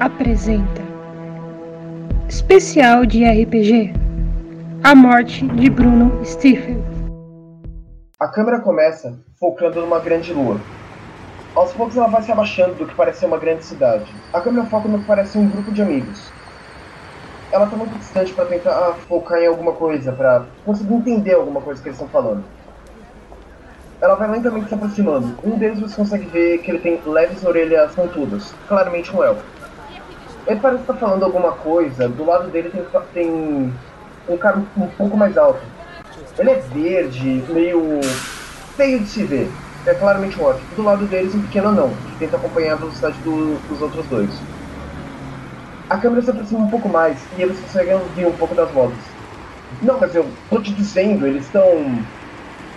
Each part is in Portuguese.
Apresenta Especial de RPG A Morte de Bruno Stephen. A câmera começa focando numa grande lua. Aos poucos ela vai se abaixando do que parece ser uma grande cidade. A câmera foca no que parece um grupo de amigos. Ela está muito distante para tentar focar em alguma coisa, para conseguir entender alguma coisa que eles estão falando. Ela vai lentamente se aproximando. Um deles você consegue ver que ele tem leves orelhas pontudas, claramente um elfo. Ele parece estar falando alguma coisa, do lado dele tem, tem um cara um pouco mais alto. Ele é verde, meio feio de se ver. É claramente um orc. Do lado deles um pequeno anão, que tenta acompanhar a velocidade do, dos outros dois. A câmera se aproxima um pouco mais e eles conseguem ouvir um pouco das vozes. Não, mas eu tô te dizendo, eles estão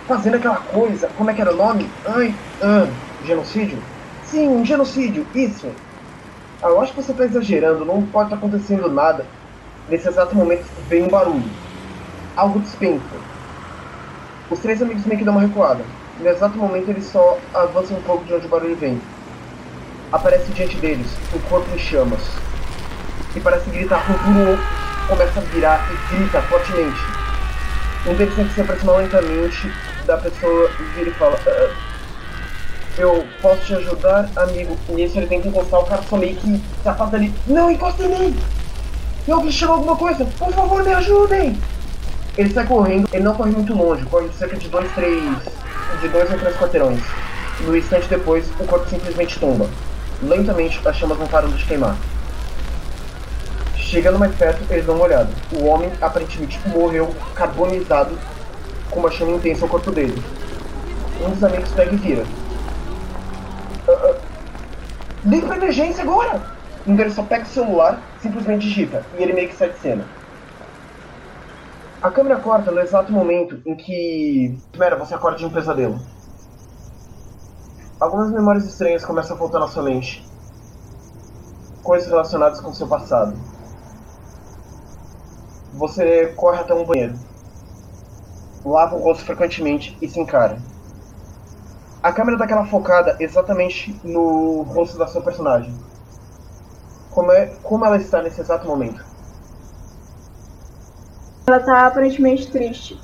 fazendo aquela coisa. Como é que era o nome? Ai, ah, genocídio? Sim, um genocídio, isso. Ah, eu acho que você está exagerando, não pode estar tá acontecendo nada. Nesse exato momento vem um barulho. Algo despenca. Os três amigos meio que dão uma recuada. No exato momento eles só avançam um pouco de onde o barulho vem. Aparece diante deles um corpo em chamas. E parece gritar com tudo começa a virar e grita fortemente. Um deles tem que se aproximar lentamente da pessoa vira e fala: ah, Eu posso te ajudar, amigo? E nisso ele tenta encostar, o cara só meio que se afasta ali: Não, encosta em mim! Se alguém chama alguma coisa, por favor, me ajudem! Ele sai correndo, ele não corre muito longe, corre cerca de dois, três. de dois ou três quarteirões. No instante depois, o corpo simplesmente tomba. Lentamente, as chamas vão parando de queimar. Chegando mais perto, eles dão uma olhada. O homem aparentemente morreu carbonizado com uma chama intensa ao corpo dele. Um dos amigos pega e vira. Uh, uh, liga pra emergência agora! Um deles só pega o celular, simplesmente digita, e ele meio que sai de cena. A câmera corta no exato momento em que. Mera, você acorda de um pesadelo. Algumas memórias estranhas começam a voltar na sua mente. Coisas relacionadas com seu passado. Você corre até um banheiro lava o rosto frequentemente e se encara. A câmera dá aquela focada exatamente no rosto da sua personagem. Como, é, como ela está nesse exato momento? Ela está aparentemente triste.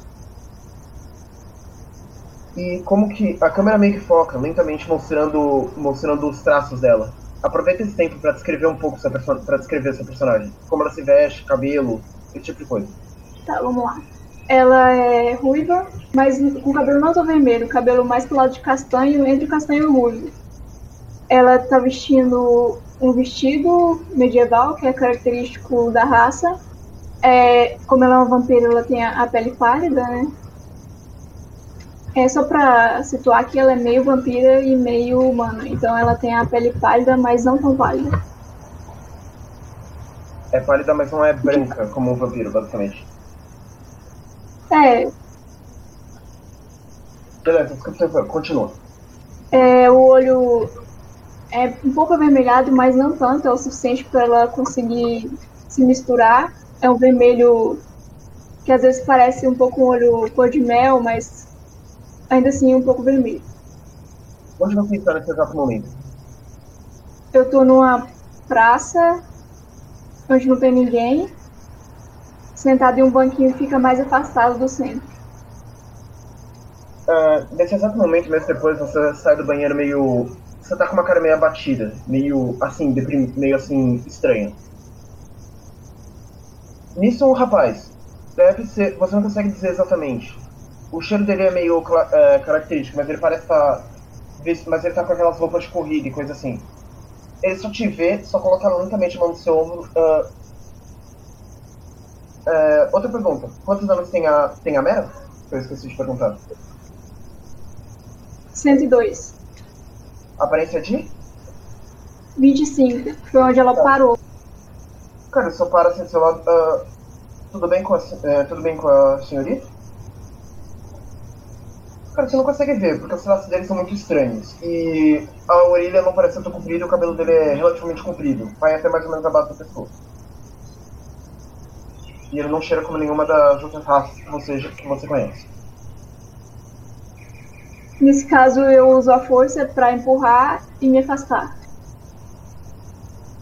E como que a câmera meio que foca, lentamente mostrando, mostrando os traços dela. Aproveita esse tempo para descrever um pouco para descrever sua personagem, como ela se veste, cabelo, esse tipo de coisa. Tá, vamos lá. Ela é ruiva, mas com cabelo não tão vermelho, cabelo mais pro lado de castanho, entre castanho e ruivo. Ela tá vestindo um vestido medieval, que é característico da raça. É, como ela é uma vampira, ela tem a, a pele pálida, né? É só pra situar que ela é meio vampira e meio humana. Então ela tem a pele pálida, mas não tão pálida. É pálida, mas não é branca como um vampiro, basicamente. É. Beleza, continua. É, o olho é um pouco avermelhado, mas não tanto, é o suficiente para ela conseguir se misturar. É um vermelho que às vezes parece um pouco um olho cor de mel, mas ainda assim um pouco vermelho. Onde você está nesse exato momento? Eu estou numa praça onde não tem ninguém sentado em um banquinho fica mais afastado do centro. Uh, nesse exato momento, mesmo depois, você sai do banheiro meio. Você tá com uma cara meio abatida, meio assim, deprim... meio assim, estranha. Nisso, o rapaz, deve ser. Você não consegue dizer exatamente. O cheiro dele é meio uh, característico, mas ele parece estar. Tá... Mas ele tá com aquelas roupas de corrida e coisa assim. Ele só te vê, só coloca lentamente a mão no seu ombro. Uh, é, outra pergunta. Quantos anos tem a, tem a Mera? Eu esqueci de perguntar. 102. Aparência de? 25. Foi onde ela tá. parou. Cara, só para assim do seu lado. Uh, tudo, bem com a, uh, tudo bem com a senhorita? Cara, você não consegue ver, porque os traços dele são muito estranhos. E a orelha não parece tão comprida e o cabelo dele é relativamente comprido. Vai até mais ou menos a base da pessoa. E ele não cheira como nenhuma das outras raças que você, que você conhece. Nesse caso, eu uso a força para empurrar e me afastar.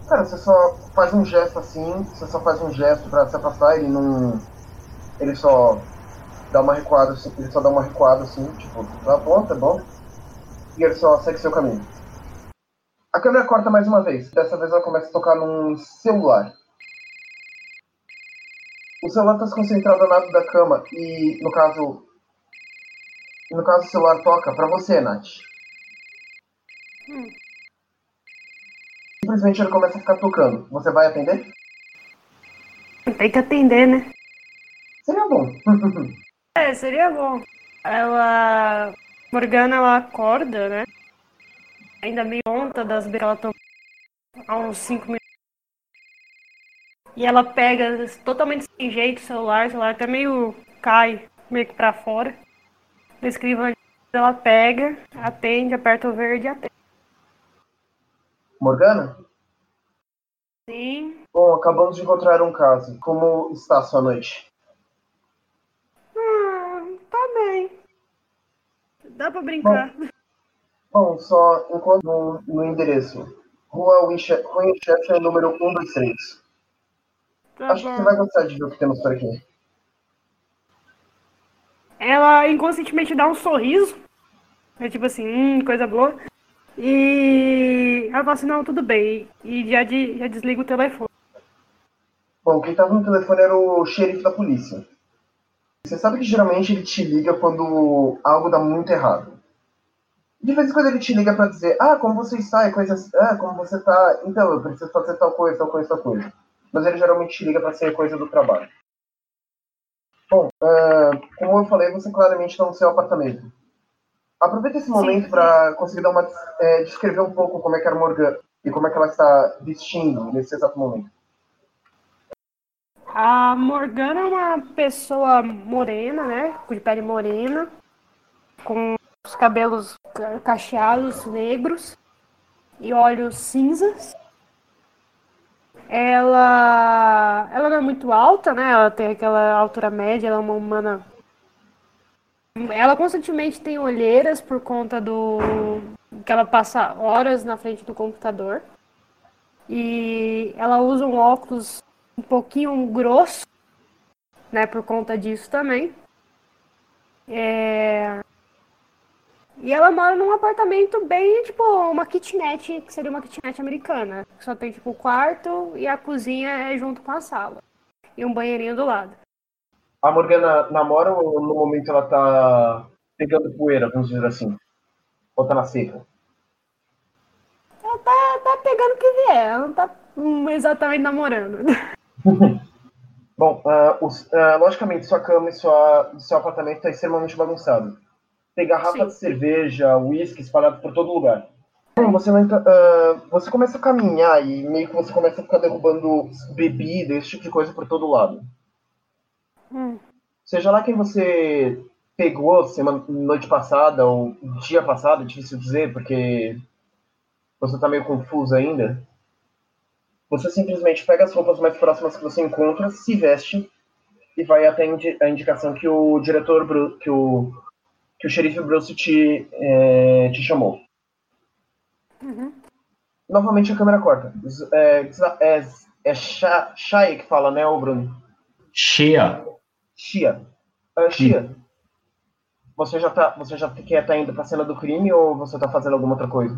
Cara, você só faz um gesto assim, você só faz um gesto pra se afastar, ele não. Ele só dá uma recuada, assim, ele só dá uma recuada assim, tipo, tá bom, tá bom. E ele só segue seu caminho. A câmera corta mais uma vez. Dessa vez ela começa a tocar num celular. O celular está concentrado ao lado da cama e, no caso, no caso o celular toca para você, Nath. Hum. Simplesmente ele começa a ficar tocando. Você vai atender? Tem que atender, né? Seria bom. É, seria bom. Ela. Morgana, ela acorda, né? Ainda meio tonta das que ela tomou há uns 5 minutos. E ela pega totalmente sem jeito o celular, o celular até meio cai, meio que pra fora. Descreva ela pega, atende, aperta o verde e atende. Morgana? Sim. Bom, acabamos de encontrar um caso. Como está a sua noite? Ah, tá bem. Dá pra brincar. Bom, só enquanto no, no endereço. Rua Winchester, número 123. Tá Acho que bom. você vai gostar de ver o que temos por aqui. Ela inconscientemente dá um sorriso. É tipo assim, hum, coisa boa. E ela fala assim, não, tudo bem. E já, de, já desliga o telefone. Bom, quem tava no telefone era o xerife da polícia. Você sabe que geralmente ele te liga quando algo dá muito errado. De vez em quando ele te liga pra dizer, ah, como você está, e coisas, ah, como você tá, então, eu preciso fazer tal coisa, tal coisa, tal coisa. Mas ele geralmente te liga pra ser coisa do trabalho. Bom, ah, como eu falei, você claramente está no seu apartamento. Aproveita esse momento para conseguir dar uma, é, descrever um pouco como é que era a Morgan e como é que ela está vestindo nesse exato momento. A Morgana é uma pessoa morena, né? De pele morena, com os cabelos ca- cacheados, negros e olhos cinzas. Ela, ela não é muito alta, né? Ela tem aquela altura média, ela é uma humana. Ela constantemente tem olheiras por conta do que ela passa horas na frente do computador. E ela usa um óculos um pouquinho grosso, né, por conta disso também. É... E ela mora num apartamento bem, tipo, uma kitnet, que seria uma kitnet americana. que Só tem, tipo, o quarto e a cozinha é junto com a sala. E um banheirinho do lado. A Morgana namora ou no momento ela tá pegando poeira, vamos dizer assim? Ou tá na seca? Ela tá, tá pegando o que vier, ela não tá hum, exatamente namorando. Bom, ah, os- ah, logicamente sua cama e sua, seu apartamento está extremamente bagunçado. Tem garrafa Sim. de cerveja, uísque espalhado por todo lugar. Bom, você, entra- ah, você começa a caminhar e meio que você começa a ficar derrubando bebida, esse tipo de coisa por todo lado. Hum. Seja lá quem você pegou semana, noite passada ou dia passado, é difícil dizer, porque você tá meio confuso ainda. Você simplesmente pega as roupas mais próximas que você encontra, se veste e vai até a indi- a indicação que o diretor, que o, que o xerife Bruce te, eh, te chamou. Uhum. Novamente a câmera corta. É, é, é Shai que fala, né, ô Bruno? Chia. Shia. Ah, Shia. Você já tá, você já quer estar indo pra cena do crime ou você tá fazendo alguma outra coisa?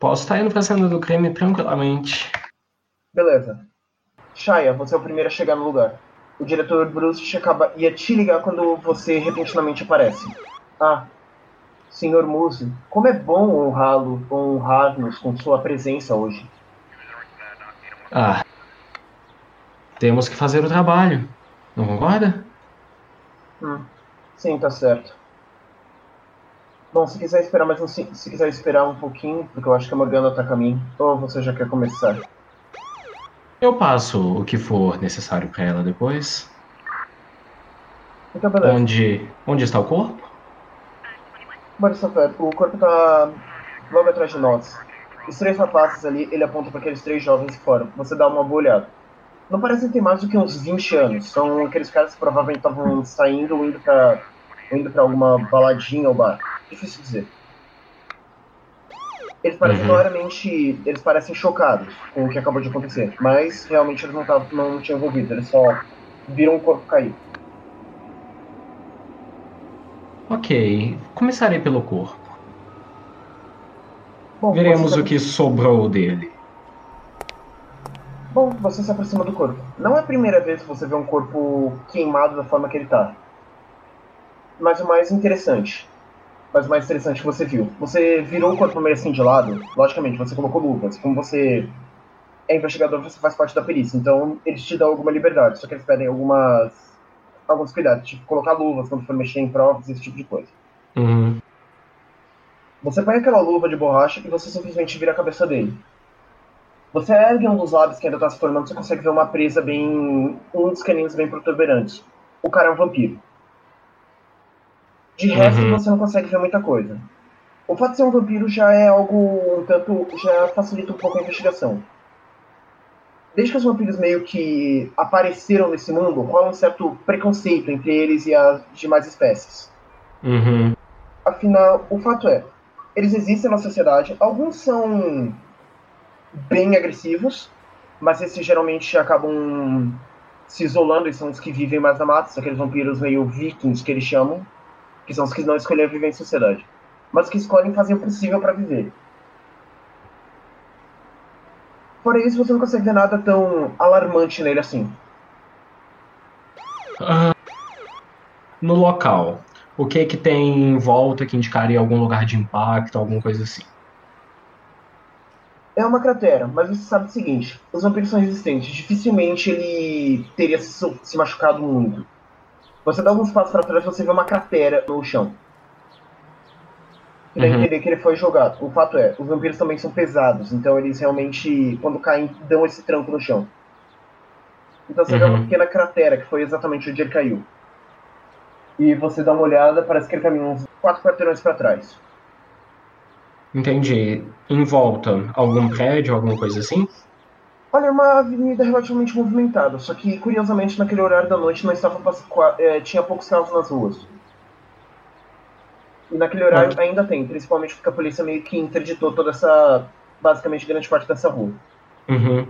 Posso estar indo pra cena do crime tranquilamente. Beleza. Shia, você é o primeiro a chegar no lugar. O diretor Bruce acaba, ia te ligar quando você repentinamente aparece. Ah, Senhor Muse, como é bom honrá-lo, honrar-nos com sua presença hoje. Ah. Temos que fazer o trabalho. Não concorda? Hum, sim, tá certo. Bom, se quiser esperar mais um, se quiser esperar um pouquinho, porque eu acho que a Morgana tá a caminho, ou você já quer começar? Eu passo o que for necessário pra ela depois. Então. Onde, onde está o corpo? Bora, Safé, o corpo tá logo atrás de nós. Os três rapazes ali, ele aponta para aqueles três jovens que foram. Você dá uma boa olhada. Não parecem ter mais do que uns 20 anos. São aqueles caras que provavelmente estavam saindo ou indo ou indo pra alguma baladinha ou bar. Difícil dizer. Eles parecem Uhum. claramente. Eles parecem chocados com o que acabou de acontecer. Mas realmente eles não, tavam, não tinham envolvido, eles só viram o corpo cair. Ok, começarei pelo corpo. Bom, Veremos o que sobrou dele. Bom, você se aproxima do corpo. Não é a primeira vez que você vê um corpo queimado da forma que ele tá. Mas o mais interessante. Mas o mais interessante que você viu. Você virou o corpo meio assim de lado. Logicamente, você colocou luvas. Como você é investigador, você faz parte da perícia. Então, eles te dão alguma liberdade. Só que eles pedem algumas. alguns cuidados. Tipo, colocar luvas quando for mexer em provas, esse tipo de coisa. Uhum. Você põe aquela luva de borracha e você simplesmente vira a cabeça dele. Você ergue um dos lábios que ainda está se formando, você consegue ver uma presa bem. um dos caninos bem protuberantes. O cara é um vampiro. De resto, Uhum. você não consegue ver muita coisa. O fato de ser um vampiro já é algo um tanto. já facilita um pouco a investigação. Desde que os vampiros meio que apareceram nesse mundo, rola um certo preconceito entre eles e as demais espécies. Uhum. Afinal, o fato é, eles existem na sociedade, alguns são bem agressivos, mas esses geralmente acabam se isolando e são os que vivem mais na mata, são aqueles vampiros meio vikings que eles chamam, que são os que não escolheram viver em sociedade, mas que escolhem fazer o possível para viver. Fora isso, você não consegue ver nada tão alarmante nele assim. Ah, no local, o que que tem em volta que indicaria algum lugar de impacto, alguma coisa assim? É uma cratera, mas você sabe o seguinte: os vampiros são resistentes. Dificilmente ele teria se, se machucado muito. Você dá alguns passos para trás e você vê uma cratera no chão. Dá Uhum. entender que ele foi jogado. O fato é, os vampiros também são pesados, então eles realmente, quando caem, dão esse tranco no chão. Então você vê uma Uhum. pequena cratera, que foi exatamente onde ele caiu. E você dá uma olhada, parece que ele caminhou uns quatro quarteirões para trás. Entendi. Em volta, algum prédio, alguma coisa assim? Olha, é uma avenida relativamente movimentada, só que curiosamente naquele horário da noite não estava é, tinha poucos carros nas ruas. E naquele horário ainda tem, principalmente porque a polícia meio que interditou toda essa, basicamente grande parte dessa rua. Uhum.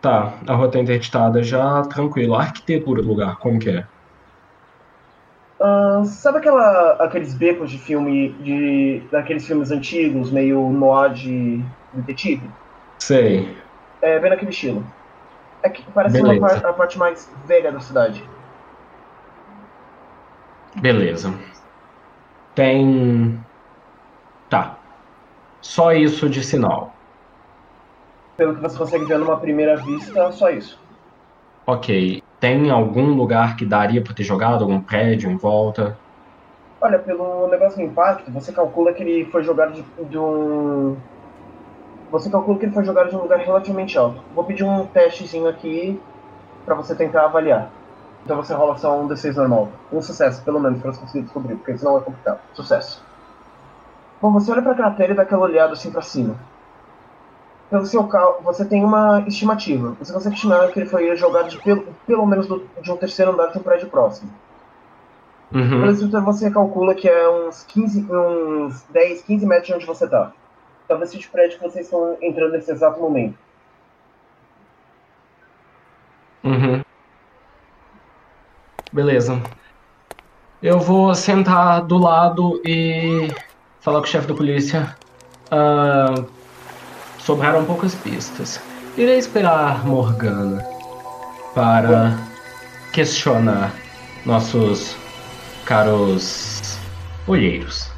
Tá, a rua tá interditada já, tranquilo. A arquitetura do lugar, como que é? Ah, sabe aquela, aqueles becos de filme, de daqueles filmes antigos, meio noir de detetive? Sei. É bem naquele estilo. É que parece Beleza. a parte mais velha da cidade. Beleza. Tem. Tá. Só isso de sinal. Pelo que você consegue ver numa primeira vista, só isso. Ok. Tem algum lugar que daria pra ter jogado? Algum prédio em volta? Olha, pelo negócio do impacto, você calcula que ele foi jogado de, de um. Você calcula que ele foi jogado de um lugar relativamente alto. Vou pedir um testezinho aqui pra você tentar avaliar. Então você rola só um D6 normal. Um sucesso, pelo menos, pra você conseguir descobrir, porque senão é complicado. Sucesso. Bom, você olha pra cratera e dá aquela olhada assim pra cima. Pelo seu cálculo, você tem uma estimativa. Você consegue estimar que ele foi jogado de pelo, pelo menos do- de um terceiro andar de um prédio próximo. Uhum. estrutura você calcula que é uns 15, uns 10, 15 metros de onde você tá. Talvez seja o prédio que vocês estão entrando nesse exato momento. Uhum. Beleza. Eu vou sentar do lado e falar com o chefe da polícia. Ah, sobraram poucas pistas. Irei esperar Morgana para questionar nossos caros olheiros.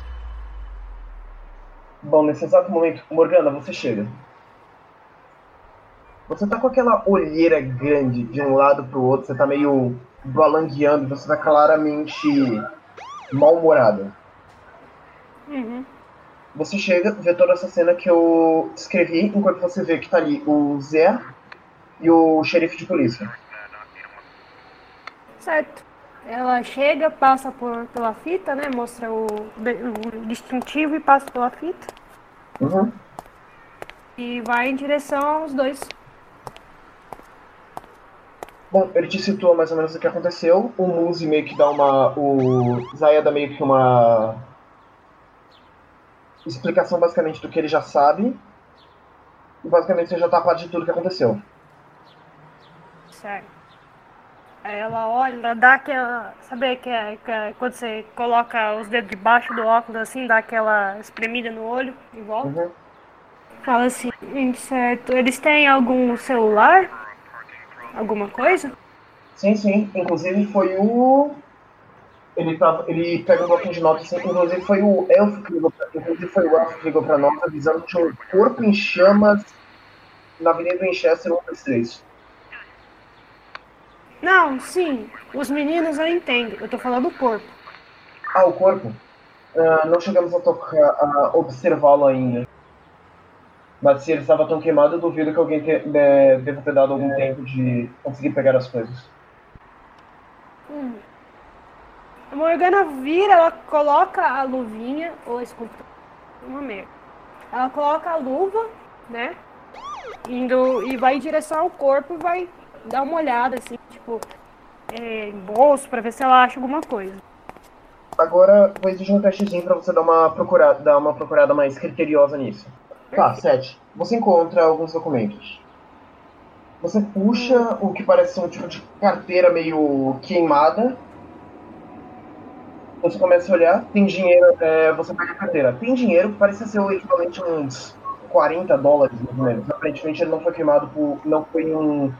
Bom, nesse exato momento, Morgana, você chega. Você tá com aquela olheira grande de um lado pro outro, você tá meio balangueando, você tá claramente mal-humorada. Uhum. Você chega, vê toda essa cena que eu descrevi, enquanto você vê que tá ali o Zé e o xerife de polícia. Certo. Ela chega, passa por, pela fita, né? Mostra o, o distintivo e passa pela fita. Uhum. E vai em direção aos dois. Bom, ele te situa mais ou menos o que aconteceu. O Muzi meio que dá uma. O Zaya dá meio que uma. explicação basicamente do que ele já sabe. E basicamente você já tá a parte de tudo que aconteceu. Certo. Ela olha, ela dá aquela. Sabe que, é, que é quando você coloca os dedos debaixo do óculos assim, dá aquela espremida no olho e volta? Uhum. Fala assim, "Hum, certo. Eles têm algum celular? Alguma coisa? Sim, sim. Inclusive foi o. Ele, tava, ele pega um bloquinho de notas, assim, inclusive foi o Elfo que ligou pra, inclusive foi o Elfo que ligou pra nós avisando que tinha um corpo em chamas na Avenida Winchester 123. Não, sim. Os meninos eu entendo. Eu tô falando do corpo. Ah, o corpo? Ah, não chegamos a tocar, a observá-lo ainda. Mas se ele estava tão queimado, eu duvido que alguém te, de- deva ter dado algum tempo de conseguir pegar as coisas. Hum. A Morgana vira, ela coloca a luvinha. Ou esse computador. Uma merda. Ela coloca a luva, né? Indo, e vai em direção ao corpo e vai dar uma olhada, assim, tipo, é, em bolso, pra ver se ela acha alguma coisa. Agora vou exigir um testezinho pra você dar uma procurada, dar uma procurada mais criteriosa nisso. Tá, 7. Você encontra alguns documentos. Você puxa o que parece ser um tipo de carteira meio queimada. Você começa a olhar, tem dinheiro, é, você pega a carteira. Tem dinheiro que parece ser o equivalente a uns 40 dólares, mais ou menos. Aparentemente ele não foi queimado por. não foi um,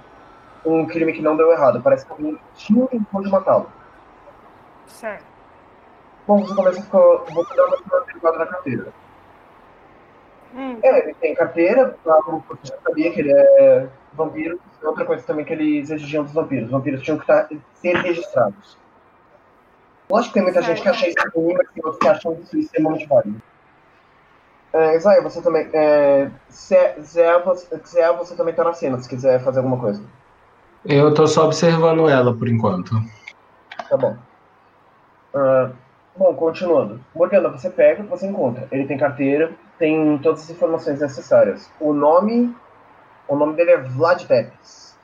um crime que não deu errado. Parece que alguém tinha intenção de matá-lo. Certo. Bom, você começa a. Você dá uma averiguada na carteira. Hum, É, ele tem carteira, você já sabia que ele é vampiro. Outra coisa também que eles exigiam dos vampiros. Os vampiros tinham que estar, ser registrados. Lógico que tem muita gente que acha isso ruim, mas tem outros que acham isso extremamente válido. É, Zaya, você também. É, Zé, Zé, você, Zé, você também tá na cena, se quiser fazer alguma coisa. Eu tô só observando ela por enquanto. Tá bom. Ah, bom, continuando. Morgana, você pega o que você encontra. Ele tem carteira, tem todas as informações necessárias. O nome. O nome dele é Vlad Tepes.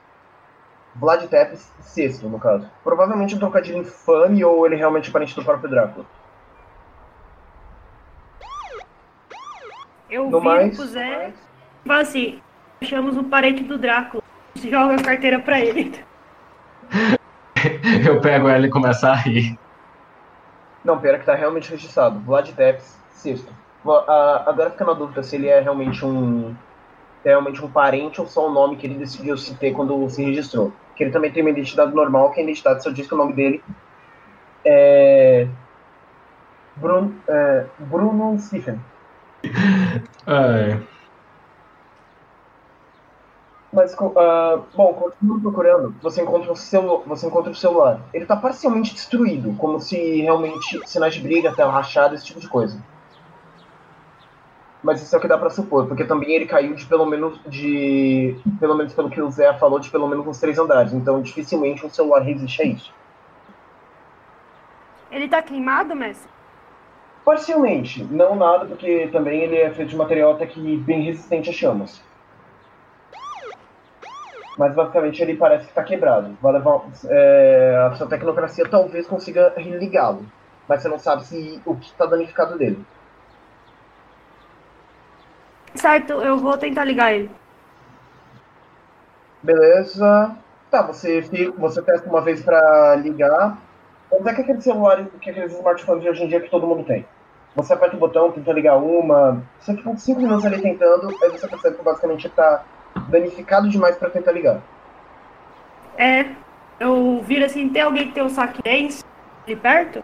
Vlad Tepes VI, no caso. Provavelmente um trocadilho infame ou ele realmente é parente do próprio Drácula. eu No viro mais. pro Zé e falo assim, achamos um parente do Drácula. Joga a carteira pra ele. Eu pego ela e começo a rir. Não, pera que tá realmente registrado. Vlad Tepes. Va- ah, agora fica na dúvida se ele é realmente um. é realmente um parente ou só um nome que ele decidiu se ter quando se registrou. Que ele também tem uma identidade normal, que a identidade só diz que o nome dele é. Bruno, é, Bruno Stephen. Ai, Mas, ah, bom, continuando procurando, você encontra, o celu você encontra o celular. Ele tá parcialmente destruído, como se realmente sinais de briga, tela rachada, esse tipo de coisa. Mas isso é o que dá pra supor, porque também ele caiu de pelo menos de. Pelo menos pelo que o Zé falou, de pelo menos uns três andares. Então dificilmente um celular resiste a isso. Ele tá queimado, mestre? Parcialmente, não nada, porque também ele é feito de material até que bem resistente a chamas. Mas basicamente ele parece que está quebrado. Vai levar, é, a sua tecnocracia talvez consiga ligá-lo, mas você não sabe se o que está danificado dele. Certo, eu vou tentar ligar ele. Beleza. Tá, você, você testa uma vez para ligar. Vamos ver que aquele celular, que aqueles smartphones de hoje em dia que todo mundo tem. Você aperta o botão, tenta ligar uma. Você fica uns 5 minutos ali tentando, aí você percebe que basicamente está danificado demais para tentar ligar. É, eu viro assim, tem alguém que tem um saque dance ali perto?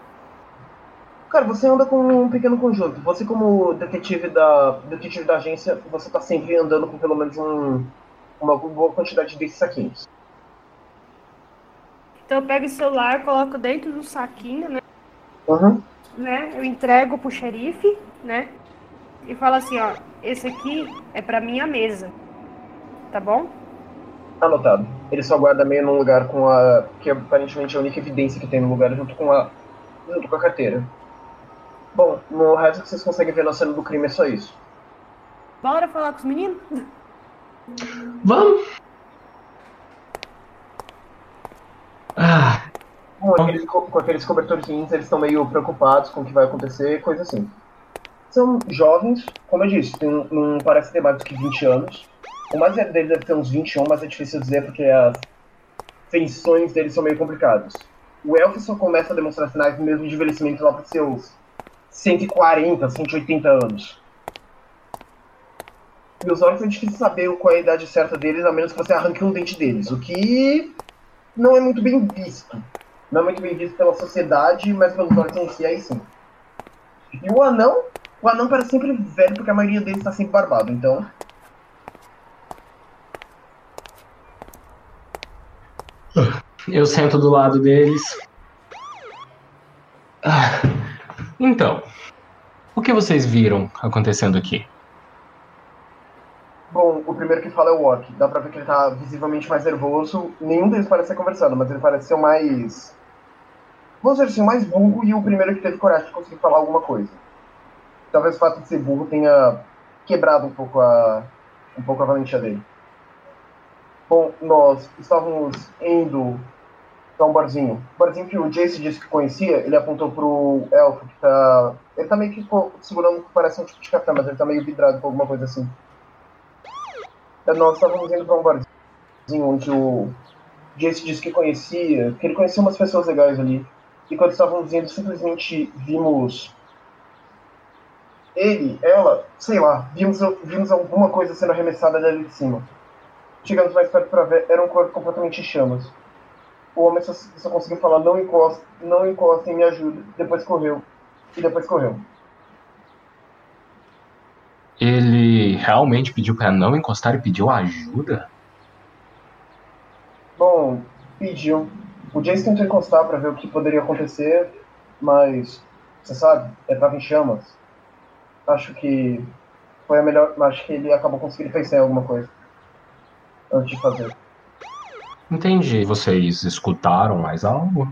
Cara, você anda com um pequeno conjunto. Você como detetive da detetive da agência, você tá sempre andando com pelo menos um, uma boa quantidade desses saquinhos. Então eu pego o celular, coloco dentro do saquinho, né? Uhum. né? Eu entrego pro xerife, né? E falo assim, ó, esse aqui é pra minha mesa. Tá bom? Anotado. Ele só guarda meio num lugar com a. que aparentemente é a única evidência que tem no lugar junto com a. junto com a carteira. Bom, no resto que vocês conseguem ver na cena do crime é só isso. Bora falar com os meninos? Vamos! Ah, Com aqueles, co- com aqueles cobertorzinhos, eles estão meio preocupados com o que vai acontecer, coisa assim. São jovens, como eu disse, tem, não parece ter mais do que 20 anos. O mais velho deles deve ter uns 21, mas é difícil dizer porque as feições deles são meio complicadas. O elfo só começa a demonstrar sinais mesmo de envelhecimento lá para seus 140, 180 anos. E os orcs é difícil saber qual é a idade certa deles, a menos que você arranque um dente deles, o que não é muito bem visto. Não é muito bem visto pela sociedade, mas pelos orcs em si aí sim. E o anão, o anão parece sempre velho porque a maioria deles está sempre barbado, então. Eu sento do lado deles. Ah, então, o que vocês viram acontecendo aqui? Bom, o primeiro que fala é o Orc. Dá pra ver que ele tá visivelmente mais nervoso. Nenhum deles parece ser conversando, mas ele parece ser o mais. Vamos dizer assim, o mais burro e o primeiro que teve coragem de conseguir falar alguma coisa. Talvez o fato de ser burro tenha quebrado um pouco a, um pouco a valentia dele. Bom, nós estávamos indo para um barzinho. O barzinho que o Jace disse que conhecia, ele apontou pro elfo que tá. Ele tá meio que segurando que parece um tipo de café, mas ele tá meio vidrado com alguma coisa assim. É, nós estávamos indo para um barzinho onde o Jace disse que conhecia, que ele conhecia umas pessoas legais ali. E quando estávamos indo, simplesmente vimos ele, ela, sei lá, vimos, vimos alguma coisa sendo arremessada dali de cima. Chegamos mais perto para ver, era um corpo completamente em chamas. O homem só, só conseguiu falar, não encosta, não encosta e me ajuda. Depois correu. E depois correu. Ele realmente pediu para não encostar e pediu ajuda? Bom, pediu. O Jace tentou encostar para ver o que poderia acontecer, mas você sabe, ele estava em chamas. Acho que foi a melhor. Acho que ele acabou conseguindo pensar em alguma coisa antes de fazer. Entendi. Vocês escutaram mais algo?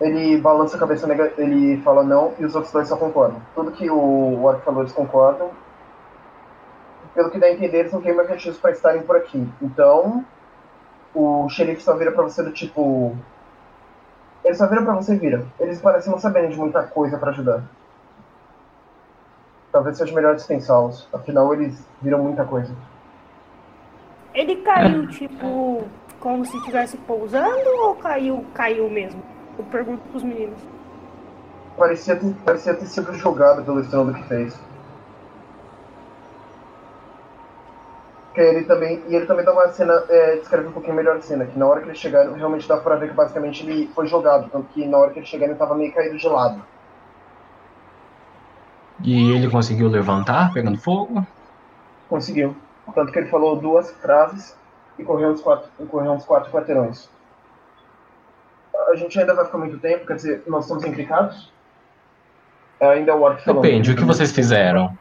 Ele balança a cabeça, ele fala não, e os outros dois só concordam. Tudo que o Orc falou, eles concordam. Pelo que dá a entender, eles não têm mais motivos para estarem por aqui. Então, o xerife só vira pra você do tipo. Ele só vira pra você e vira. Eles parecem não saberem de muita coisa para ajudar. Talvez seja melhor dispensá-los. Afinal, eles viram muita coisa. Ele caiu, tipo, como se estivesse pousando ou caiu, caiu mesmo? Eu pergunto pros meninos. Parecia ter, parecia ter sido jogado pelo estrondo que fez. Que ele também, e ele também dá uma cena, é, descreve um pouquinho melhor a cena, que na hora que eles chegaram, realmente dá pra ver que basicamente ele foi jogado, tanto que na hora que eles chegaram ele tava meio caído de lado. E ele conseguiu levantar, pegando fogo? Conseguiu. Tanto que ele falou duas frases e correu uns quatro, correu uns quatro quarteirões. A gente ainda vai ficar muito tempo, quer dizer, nós estamos implicados? Ainda é o Orc falou. Depende, o que vocês fizeram?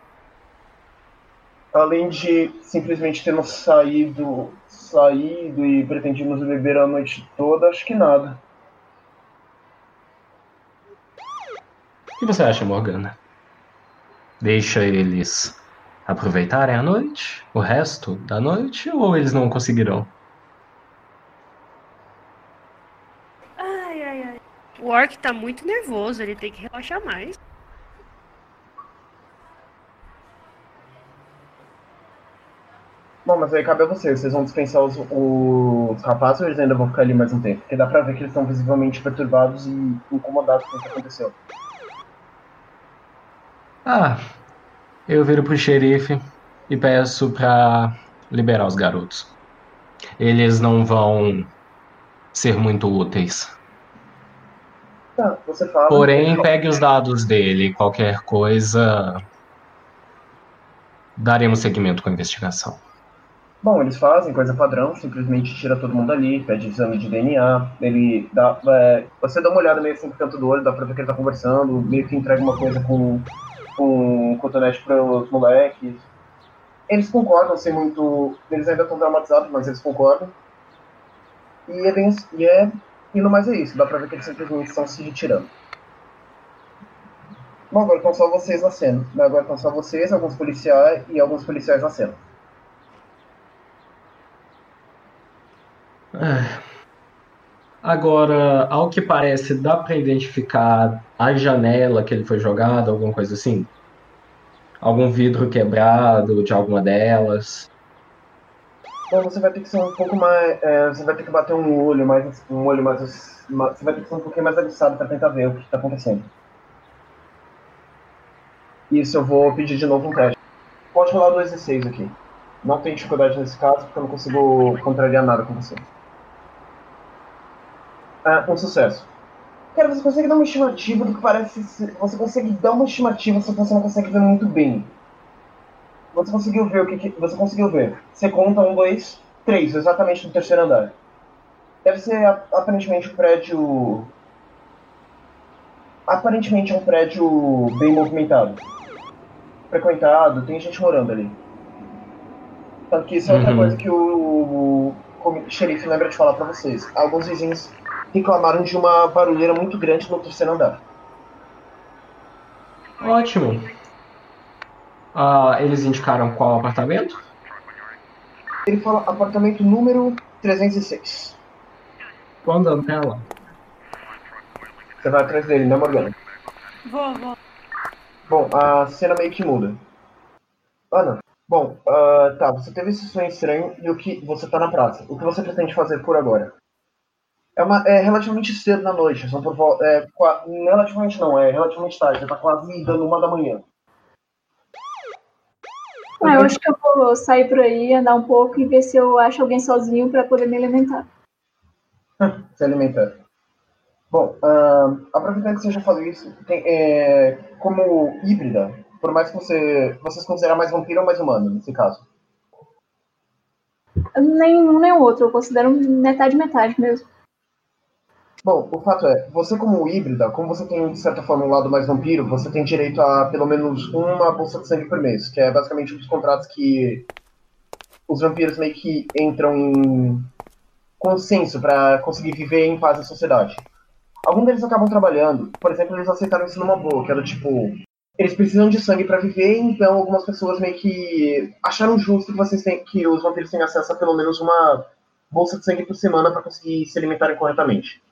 Além de simplesmente termos saído, saído e pretendíamos beber a noite toda, acho que nada. O que você acha, Morgana? Deixa eles aproveitarem a noite, o resto da noite, ou eles não conseguirão? Ai, ai, ai. O Orc tá muito nervoso, ele tem que relaxar mais. Bom, mas aí cabe a vocês. Vocês vão dispensar os, os rapazes ou eles ainda vão ficar ali mais um tempo? Porque dá pra ver que eles estão visivelmente perturbados e incomodados com o que aconteceu. Ah, eu viro pro xerife e peço pra liberar os garotos. Eles não vão ser muito úteis. Tá, você fala. Porém, pegue os dados dele. Qualquer coisa. Daremos seguimento com a investigação. Bom, eles fazem coisa padrão, simplesmente tira todo mundo ali, pede exame de DNA, ele dá. É, você dá uma olhada meio assim pro canto do olho, dá pra ver que ele tá conversando, meio que entrega uma coisa com, com cotonete pros moleques. Eles concordam, sem muito. Eles ainda estão dramatizados, mas eles concordam. E é bem. E é. E no mais é isso, dá pra ver que eles simplesmente estão se retirando. Bom, agora estão só vocês na cena. Agora estão só vocês, alguns policiais e alguns policiais na cena. Agora, ao que parece, dá pra identificar a janela que ele foi jogado, alguma coisa assim? Algum vidro quebrado de alguma delas? Bom, você vai ter que ser um pouco mais. é, você vai ter que bater um olho mais. Um olho mais. ma- Você vai ter que ser um pouquinho mais aguçado para tentar ver o que está acontecendo. Isso eu vou pedir de novo um teste. Pode rolar dois e seis aqui. Não tem dificuldade nesse caso, porque eu não consigo contrariar nada com você. Ah, um sucesso. Cara, você consegue dar uma estimativa do que parece ser... Você consegue dar uma estimativa, só que você não consegue ver muito bem. Você conseguiu ver o que, que- você conseguiu ver? Você conta um, dois, três, exatamente no terceiro andar. Deve ser aparentemente um prédio. Aparentemente é um prédio bem movimentado. Frequentado, tem gente morando ali. Tanto que isso é outra Uhum. coisa que o, comi- xerife lembra de falar pra vocês. Alguns vizinhos reclamaram de uma barulheira muito grande no terceiro andar. Ótimo. Ah, eles indicaram qual apartamento? Ele fala apartamento número 306. Tô andando nela. Você vai atrás dele, né, Morgana? Vou, vou. Bom, a cena meio que muda. Ana, bom, ah, tá, você teve esse sonho estranho e o que você tá na praça. O que você pretende fazer por agora? É, uma, é relativamente cedo na noite, são por volta. É, relativamente não, é relativamente tarde, já tá quase dando uma da manhã. Ah, eu acho que eu vou sair por aí, andar um pouco e ver se eu acho alguém sozinho pra poder me alimentar. se alimentar. Bom, ah, aproveitando que você já falou isso, tem, é, como híbrida, por mais que você. Você se considera mais vampiro ou mais humano, nesse caso? Nem um nem o outro, eu considero metade-metade mesmo. Bom, o fato é, você como híbrida, como você tem de certa forma um lado mais vampiro, você tem direito a pelo menos uma bolsa de sangue por mês, que é basicamente um dos contratos que os vampiros meio que entram em consenso para conseguir viver em paz na sociedade. Alguns deles acabam trabalhando, por exemplo, eles aceitaram isso numa boa, que era tipo, eles precisam de sangue para viver, então algumas pessoas meio que acharam justo que vocês têm que os vampiros tenham acesso a pelo menos uma bolsa de sangue por semana para conseguir se alimentarem corretamente.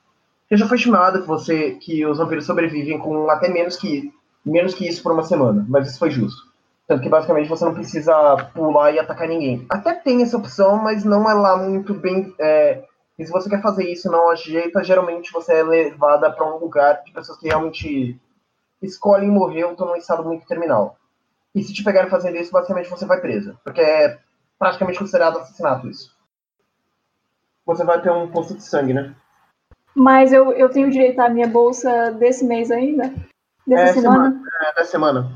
Porque já foi estimado que você que os vampiros sobrevivem com até menos que menos que isso por uma semana, mas isso foi justo. Tanto que basicamente você não precisa pular e atacar ninguém. Até tem essa opção, mas não é lá muito bem. é, e se você quer fazer isso não ajeita, geralmente você é levada para um lugar de pessoas que realmente escolhem morrer ou estão num estado muito terminal. E se te pegarem fazendo isso, basicamente você vai presa. Porque é praticamente considerado assassinato isso. Você vai ter um posto de sangue, né? Mas eu, eu tenho direito à minha bolsa desse mês ainda? Dessa É, semana? É, da semana.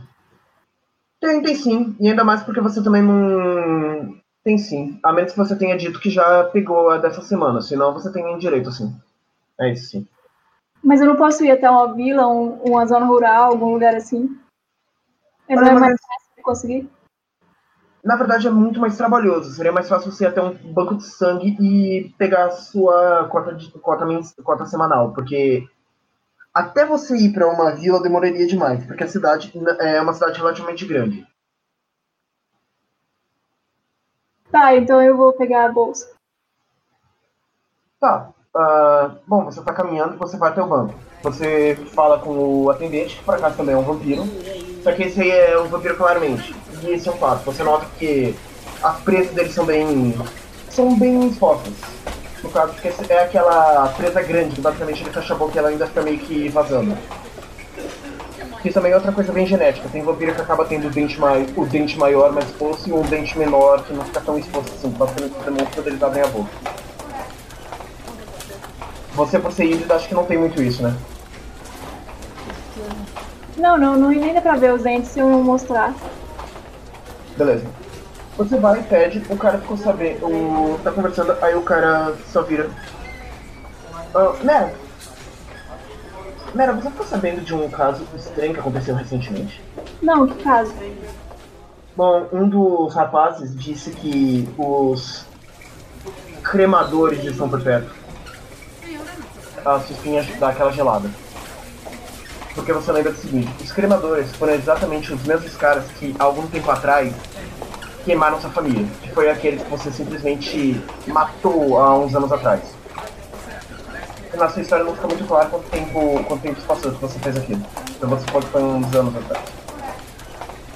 Tem, tem sim. E ainda mais porque você também não. Tem sim. A menos que você tenha dito que já pegou a dessa semana. Senão você tem direito, sim. É isso sim. Mas eu não posso ir até uma vila, um- uma zona rural, algum lugar assim? É, Não Olha, é mas- mais fácil de conseguir? Na verdade é muito mais trabalhoso. Seria mais fácil você ir até um banco de sangue e pegar a sua cota, de, cota, cota semanal. Porque até você ir para uma vila demoraria demais. Porque a cidade é uma cidade relativamente grande. Tá, então eu vou pegar a bolsa. Tá. ah, bom, você tá caminhando você vai até o banco. Você fala com o atendente, que por acaso também é um vampiro. Só que esse aí é um vampiro claramente. E esse é um fato. Você nota que as presas deles são bem. são bem expostas. No caso, porque é aquela presa grande, que basicamente ele fecha a boca e ela ainda fica meio que vazando. Isso também é outra coisa bem genética. Tem vampiro que acaba tendo o dente, mai o dente maior mais exposto e um dente menor que não fica tão exposto assim. Basicamente demonstra quando eles abrem a boca. Você por ser híbrido acho que não tem muito isso, né? Não, não, não nem dá pra ver os dentes se eu não mostrar. Beleza. Você vai e pede, o cara ficou sabendo, o, tá conversando, aí o cara só vira. Ah, Mera. Mera, você ficou sabendo de um caso estranho que aconteceu recentemente? Não, que caso? Bom, um dos rapazes disse que os cremadores estão por perto. As suspinhas daquela gelada. Porque você lembra do seguinte, os cremadores foram exatamente os mesmos caras que, algum tempo atrás, queimaram sua família. Que foi aquele que você simplesmente matou há uns anos atrás. na sua história não fica muito claro quanto tempo, quanto tempo passou que você fez aquilo. Então você pode pôr uns anos atrás.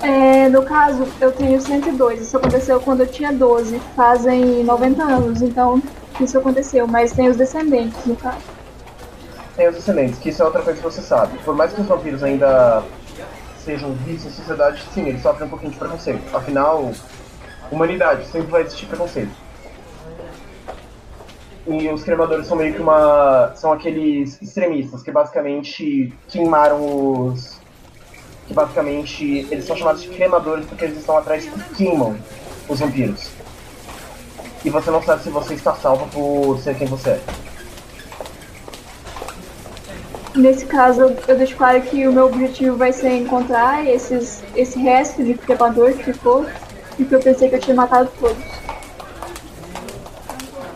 É, no caso, eu tenho 102. Isso aconteceu quando eu tinha 12. Fazem 90 anos, então isso aconteceu. Mas tem os descendentes, no caso. Tem os descendentes, que isso é outra coisa que você sabe. Por mais que os vampiros ainda sejam vistos em sociedade, sim, eles sofrem um pouquinho de preconceito. Afinal, humanidade, sempre vai existir preconceito. E os cremadores são meio que uma. são aqueles extremistas que basicamente queimaram os. que basicamente eles são chamados de cremadores porque eles estão atrás e queimam os vampiros. E você não sabe se você está salvo por ser quem você é. Nesse caso, eu, deixo claro que o meu objetivo vai ser encontrar esses, esse resto de cremador que ficou e que eu pensei que eu tinha matado todos.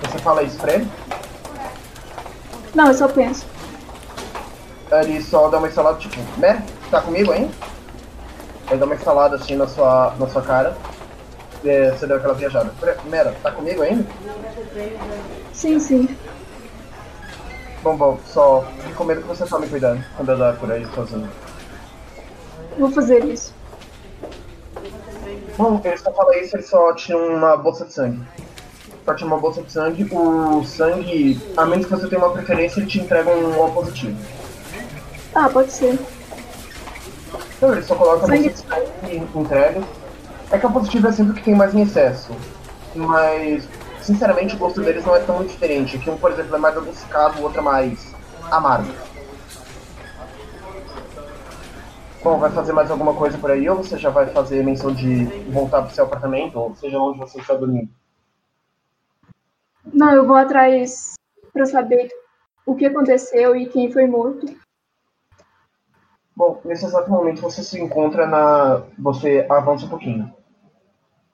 Você fala isso pra ele? Não, eu só penso. Ele só dá uma estalada, tipo, Mer, tá comigo hein? Ele dá uma estalada assim na sua, na sua cara. Você deu aquela viajada. Mera, tá comigo ainda? Sim, sim. Bom, bom, só recomendo que você tome cuidado quando andar por aí sozinho. Vou fazer isso. Bom, ele só fala isso, ele só tira uma bolsa de sangue. Só tira uma bolsa de sangue, o sangue, a menos que você tenha uma preferência, ele te entrega um O positivo. Ah, pode ser. Então ele só coloca a bolsa de sangue e entrega. É que a positiva é sempre o que tem mais em excesso. Mas, sinceramente, o gosto deles não é tão diferente. Que um, por exemplo, é mais adocicado, o outro é mais amargo. Bom, vai fazer mais alguma coisa por aí ou você já vai fazer menção de voltar pro seu apartamento, ou seja onde você está dormindo? Não, eu vou atrás pra saber o que aconteceu e quem foi morto. Bom, nesse exato momento você se encontra na. Você avança um pouquinho.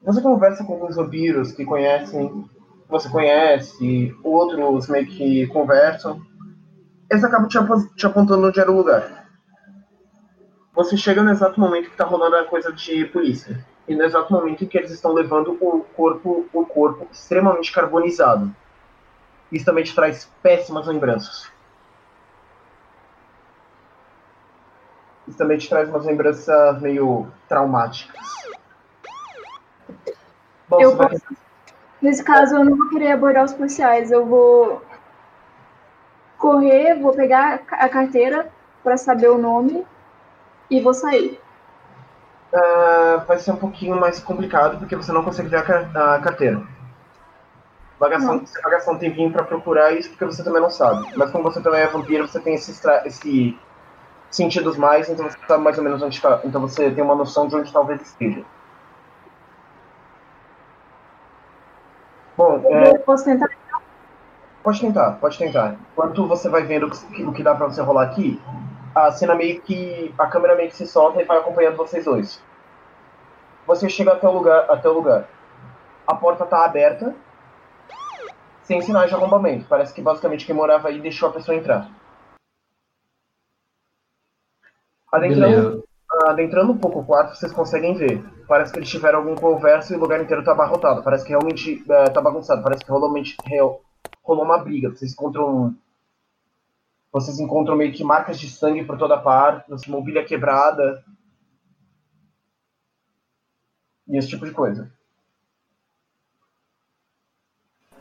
Você conversa com alguns vampiros que conhecem, você conhece, outros meio que conversam. Eles acabam te, apo- te apontando onde era o lugar. Você chega no exato momento que tá rolando a coisa de polícia. E no exato momento em que eles estão levando o corpo, o corpo extremamente carbonizado. Isso também te traz péssimas lembranças. Isso também te traz umas lembranças meio traumáticas. Bom, Eu você vai posso- Nesse caso, eu não vou querer abordar os policiais. Eu vou correr, vou pegar a ca- a carteira pra saber o nome e vou sair. Ah, vai ser um pouquinho mais complicado porque você não consegue ver a, car- a carteira. Não. você vai gastar um tempinho pra procurar isso porque você também não sabe. Mas como você também é vampiro, você tem esse, extra- esse sentidos mais, então você sabe mais ou menos onde está. Então você tem uma noção de onde talvez esteja. Bom, é, Eu posso tentar. Pode tentar, pode tentar. Enquanto você vai vendo o que, dá pra você rolar aqui, a cena meio que. a câmera meio que se solta e vai acompanhando vocês dois. Você chega até o lugar. Até o lugar. A porta tá aberta, sem sinais de arrombamento. Parece que basicamente quem morava aí deixou a pessoa entrar. Adentrando, Beleza. Adentrando um pouco o quarto, vocês conseguem ver. Parece que eles tiveram algum conversa e o lugar inteiro tá abarrotado. Parece que realmente é, tá bagunçado. Parece que realmente real- rolou uma briga. Vocês encontram. Vocês encontram meio que marcas de sangue por toda parte, mobília quebrada. E esse tipo de coisa.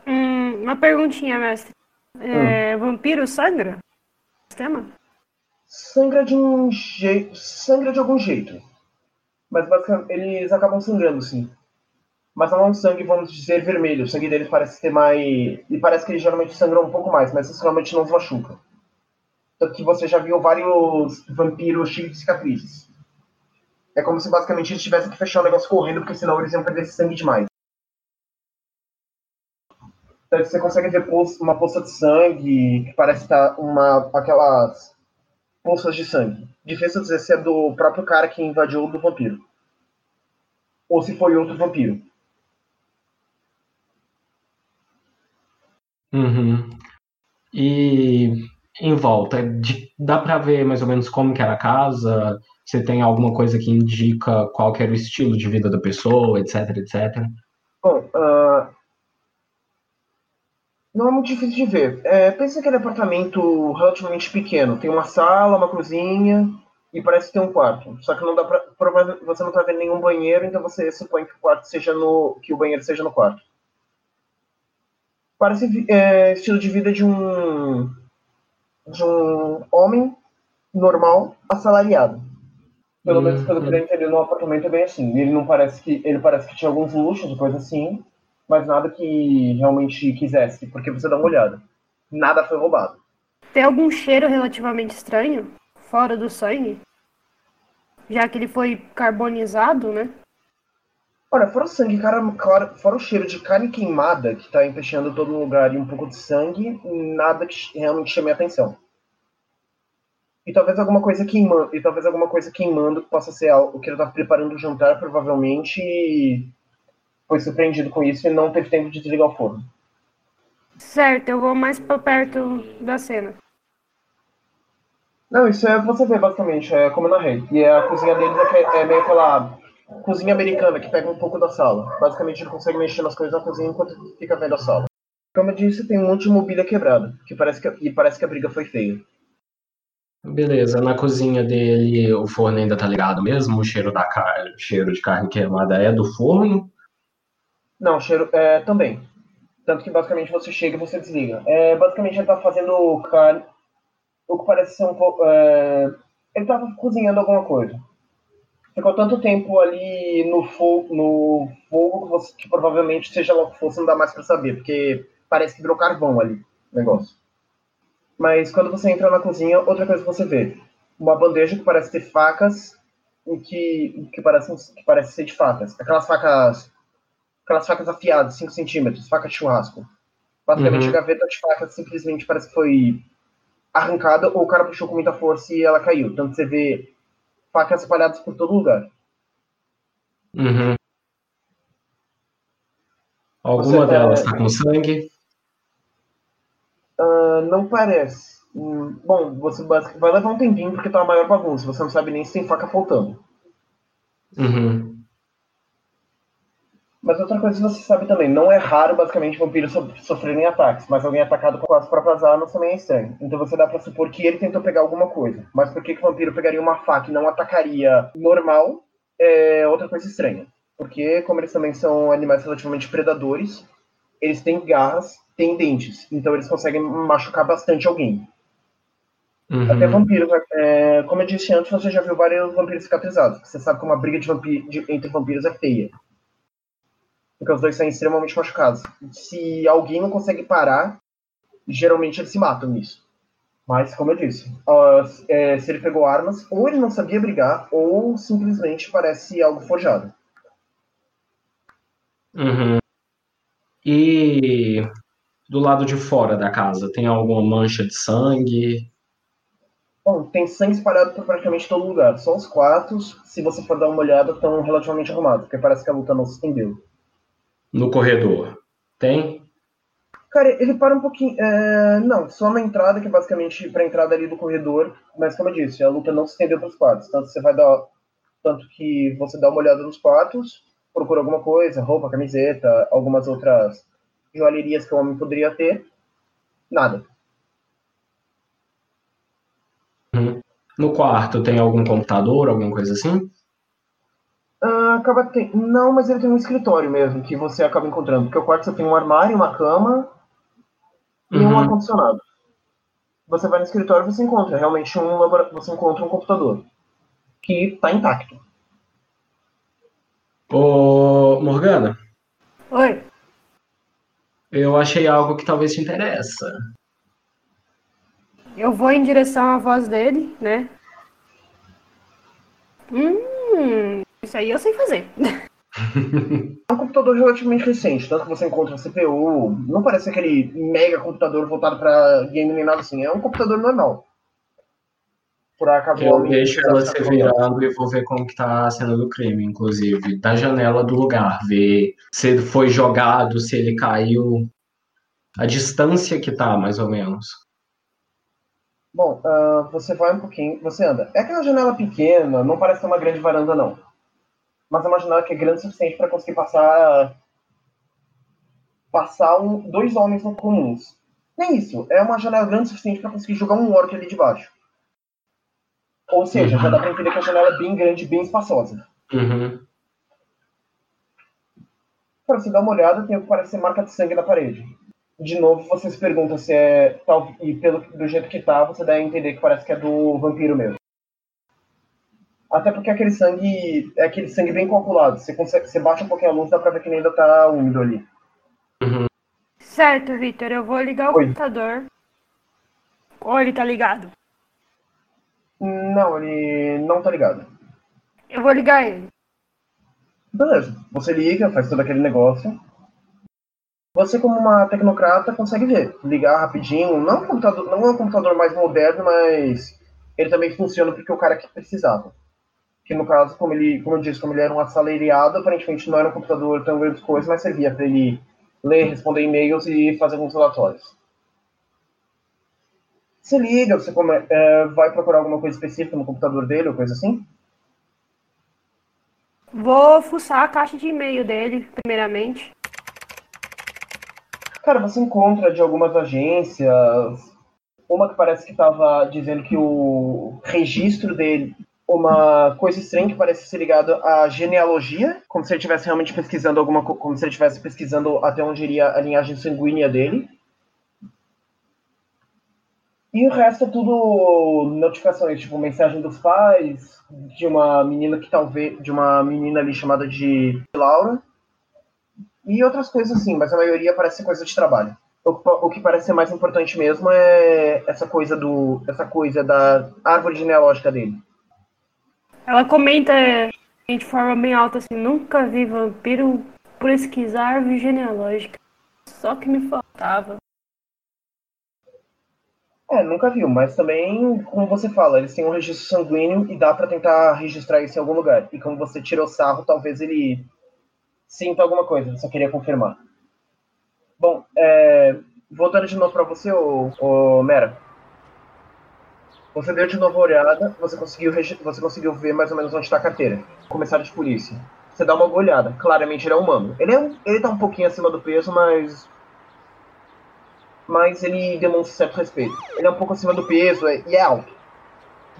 Hum, uma perguntinha, mestre. É, Vampiro sangra? Sistema? Sangra de um jeito. Sangra de algum jeito. Mas eles acabam sangrando, sim. Mas não é um sangue, vamos dizer, vermelho. O sangue deles parece ter mais. E parece que eles geralmente sangram um pouco mais, mas isso não os machuca. Tanto que você já viu vários vampiros cheios de cicatrizes. É como se basicamente eles tivessem que fechar o negócio correndo, porque senão eles iam perder esse sangue demais. Então, você consegue ver uma poça de sangue, que parece estar uma. aquelas poças de sangue. Difícil dizer se é do próprio cara que invadiu do vampiro. Ou se foi outro vampiro. Uhum. E em volta, de- dá pra ver mais ou menos como que era a casa? Você tem alguma coisa que indica qual que era o estilo de vida da pessoa, etc, etc? Bom, ah, Não é muito difícil de ver. É, pensa que é um apartamento relativamente pequeno. Tem uma sala, uma cozinha e parece ter um quarto. Só que não dá pra, provavelmente você não tá vendo nenhum banheiro, então você supõe que o quarto seja no que o banheiro seja no quarto. Parece é, estilo de vida de um de um homem normal assalariado. Pelo Hum, menos pelo que hum. dá a entender no apartamento é bem assim. Ele não parece que ele parece que tinha alguns luxos coisa assim, mas nada que realmente quisesse, porque você dá uma olhada. Nada foi roubado. Tem algum cheiro relativamente estranho? Fora do sangue? Já que ele foi carbonizado, né? Olha, fora o sangue, cara, claro, fora o cheiro de carne queimada que tá empesteando todo lugar e um pouco de sangue, nada que realmente chame a atenção. E talvez alguma coisa queimando, e talvez alguma coisa queimando que possa ser algo que ele tava preparando o jantar, provavelmente e foi surpreendido com isso e não teve tempo de desligar o forno. Certo, eu vou mais pra perto da cena. Não, isso é você vê basicamente, é como na rede. E a cozinha deles é, que- é meio aquela cozinha americana que pega um pouco da sala. Basicamente ele consegue mexer nas coisas na cozinha enquanto fica vendo a sala. Como eu disse, tem um monte de mobília quebrada, que parece que, e parece que a briga foi feia. Beleza, na cozinha dele o forno ainda tá ligado mesmo? O cheiro da carne, cheiro de carne queimada é do forno? Não, cheiro é também. Tanto que basicamente você chega e você desliga. É, basicamente ele tá fazendo carne. O que parece ser um pouco. é, ele tava cozinhando alguma coisa. Ficou tanto tempo ali no, fo no fogo que, você- que provavelmente, seja lá o que fosse, não dá mais pra saber, porque parece que virou carvão ali o negócio. Mas quando você entra na cozinha, outra coisa que você vê: uma bandeja que parece ter facas, em que, que, parecem, que parece ser de facas. Aquelas facas aquelas facas afiadas, 5 centímetros, faca de churrasco. Basicamente, Uhum. a gaveta de facas simplesmente parece que foi arrancada ou o cara puxou com muita força e ela caiu. Tanto você vê facas espalhadas por todo lugar. Uhum. Alguma Você delas tá com sangue? Ah, não parece. Hum, bom, você vai levar um tempinho porque tá uma maior bagunça. Você não sabe nem se tem faca faltando. Uhum. Mas outra coisa que você sabe também, não é raro basicamente vampiros so sofrerem ataques, mas alguém atacado com as próprias armas também é estranho. Então você dá pra supor que ele tentou pegar alguma coisa. Mas por que, que o vampiro pegaria uma faca e não atacaria normal é outra coisa estranha. Porque, como eles também são animais relativamente predadores, eles têm garras, têm dentes. Então eles conseguem machucar bastante alguém. Até Uhum. vampiros, é, como eu disse antes, você já viu vários vampiros cicatrizados. Você sabe que uma briga de vampi- de- entre vampiros é feia. Porque os dois saem extremamente machucados. Se alguém não consegue parar, geralmente eles se matam nisso. Mas, como eu disse, ó, é, se ele pegou armas, ou ele não sabia brigar, ou simplesmente parece algo forjado. Uhum. E do lado de fora da casa, tem alguma mancha de sangue? Bom, tem sangue espalhado por praticamente todo lugar. Só os quartos, se você for dar uma olhada, estão relativamente arrumados, porque parece que a luta não se estendeu. No corredor? Tem? Cara, ele para um pouquinho. é, Não, só na entrada, que é basicamente pra entrada ali do corredor. Mas como eu disse, a luta não se estendeu para os quartos. Tanto você vai dar. Tanto que você dá uma olhada nos quartos, procura alguma coisa, roupa, camiseta, algumas outras joalherias que o homem poderia ter. Nada. No quarto tem algum computador, alguma coisa assim? Ah, acaba tem... Não, mas ele tem um escritório mesmo, que você acaba encontrando. Porque o quarto você tem um armário, uma cama e um Uhum. ar-condicionado. Você vai no escritório e você encontra realmente um labora... você encontra um computador que está intacto. Ô, Morgana, Oi. eu achei algo que talvez te interessa. Eu vou em direção à voz dele, né? Hum, isso aí eu sei fazer. É um computador relativamente recente, tanto que você encontra CPU, não parece aquele mega computador voltado para game nem nada assim, é um computador normal. Por acaso Eu deixo ela ficar se com- virando e vou ver como que tá sendo o crime, inclusive. Da janela do lugar, ver se ele foi jogado, se ele caiu. A distância que tá, mais ou menos. Bom, ah, você vai um pouquinho, você anda. É aquela janela pequena, não parece ser uma grande varanda não. Mas é uma janela que é grande o suficiente para conseguir passar passar um, dois homens no comuns. Nem isso, é uma janela grande o suficiente para conseguir jogar um orc ali de baixo. Ou seja, já dá pra entender que a janela é bem grande, bem espaçosa. Uhum. Para você dar uma olhada, tem o que parece marca de sangue na parede. De novo, você se pergunta se é tal e pelo do jeito que tá, você dá a entender que parece que é do vampiro mesmo. Até porque aquele sangue é aquele sangue bem calculado. Você consegue, você baixa um pouquinho a luz, dá pra ver que ele ainda tá úmido ali. Certo, Victor, eu vou ligar o Oi. computador. Ou ele tá ligado? Não, ele não tá ligado. Eu vou ligar ele. Beleza. Você liga, faz todo aquele negócio. Você, como uma tecnocrata, consegue ver. Ligar rapidinho. Não, é um computador, não é um computador mais moderno, mas ele também funciona porque o cara que precisava. Que no caso, como ele, como eu disse, como ele era um assalariado, aparentemente não era um computador tão grande coisa, mas servia para ele ler, responder e-mails e fazer alguns relatórios. Você liga, você come- é, vai procurar alguma coisa específica no computador dele ou coisa assim? Vou fuçar a caixa de e-mail dele, primeiramente. Cara, você encontra de algumas agências, uma que parece que estava dizendo que o registro dele, uma coisa estranha que parece ser ligado à genealogia, como se ele estivesse realmente pesquisando alguma co- como se ele estivesse pesquisando até onde iria a linhagem sanguínea dele. E o resto é tudo notificações, tipo mensagem dos pais, de uma menina que talvez. de uma menina ali chamada de Laura. E outras coisas assim, mas a maioria parece ser coisa de trabalho. O, o que parece ser mais importante mesmo é essa coisa do. essa coisa da árvore genealógica dele. Ela comenta de forma bem alta assim, nunca vi vampiro pesquisar árvore genealógica. Só que me faltava. É, nunca viu, mas também, como você fala, eles têm um registro sanguíneo e dá pra tentar registrar isso em algum lugar. E como você tirou sarro, talvez ele sinta alguma coisa, só queria confirmar. Bom, é, voltando de novo pra você, ô, ô, Mera. Você deu de novo uma olhada, você conseguiu, você conseguiu ver mais ou menos onde está a carteira. Comissário de polícia. Você dá uma olhada, claramente ele é humano. Ele, é um, ele tá um pouquinho acima do peso, mas mas ele demonstra certo respeito. Ele é um pouco acima do peso é- e é alto.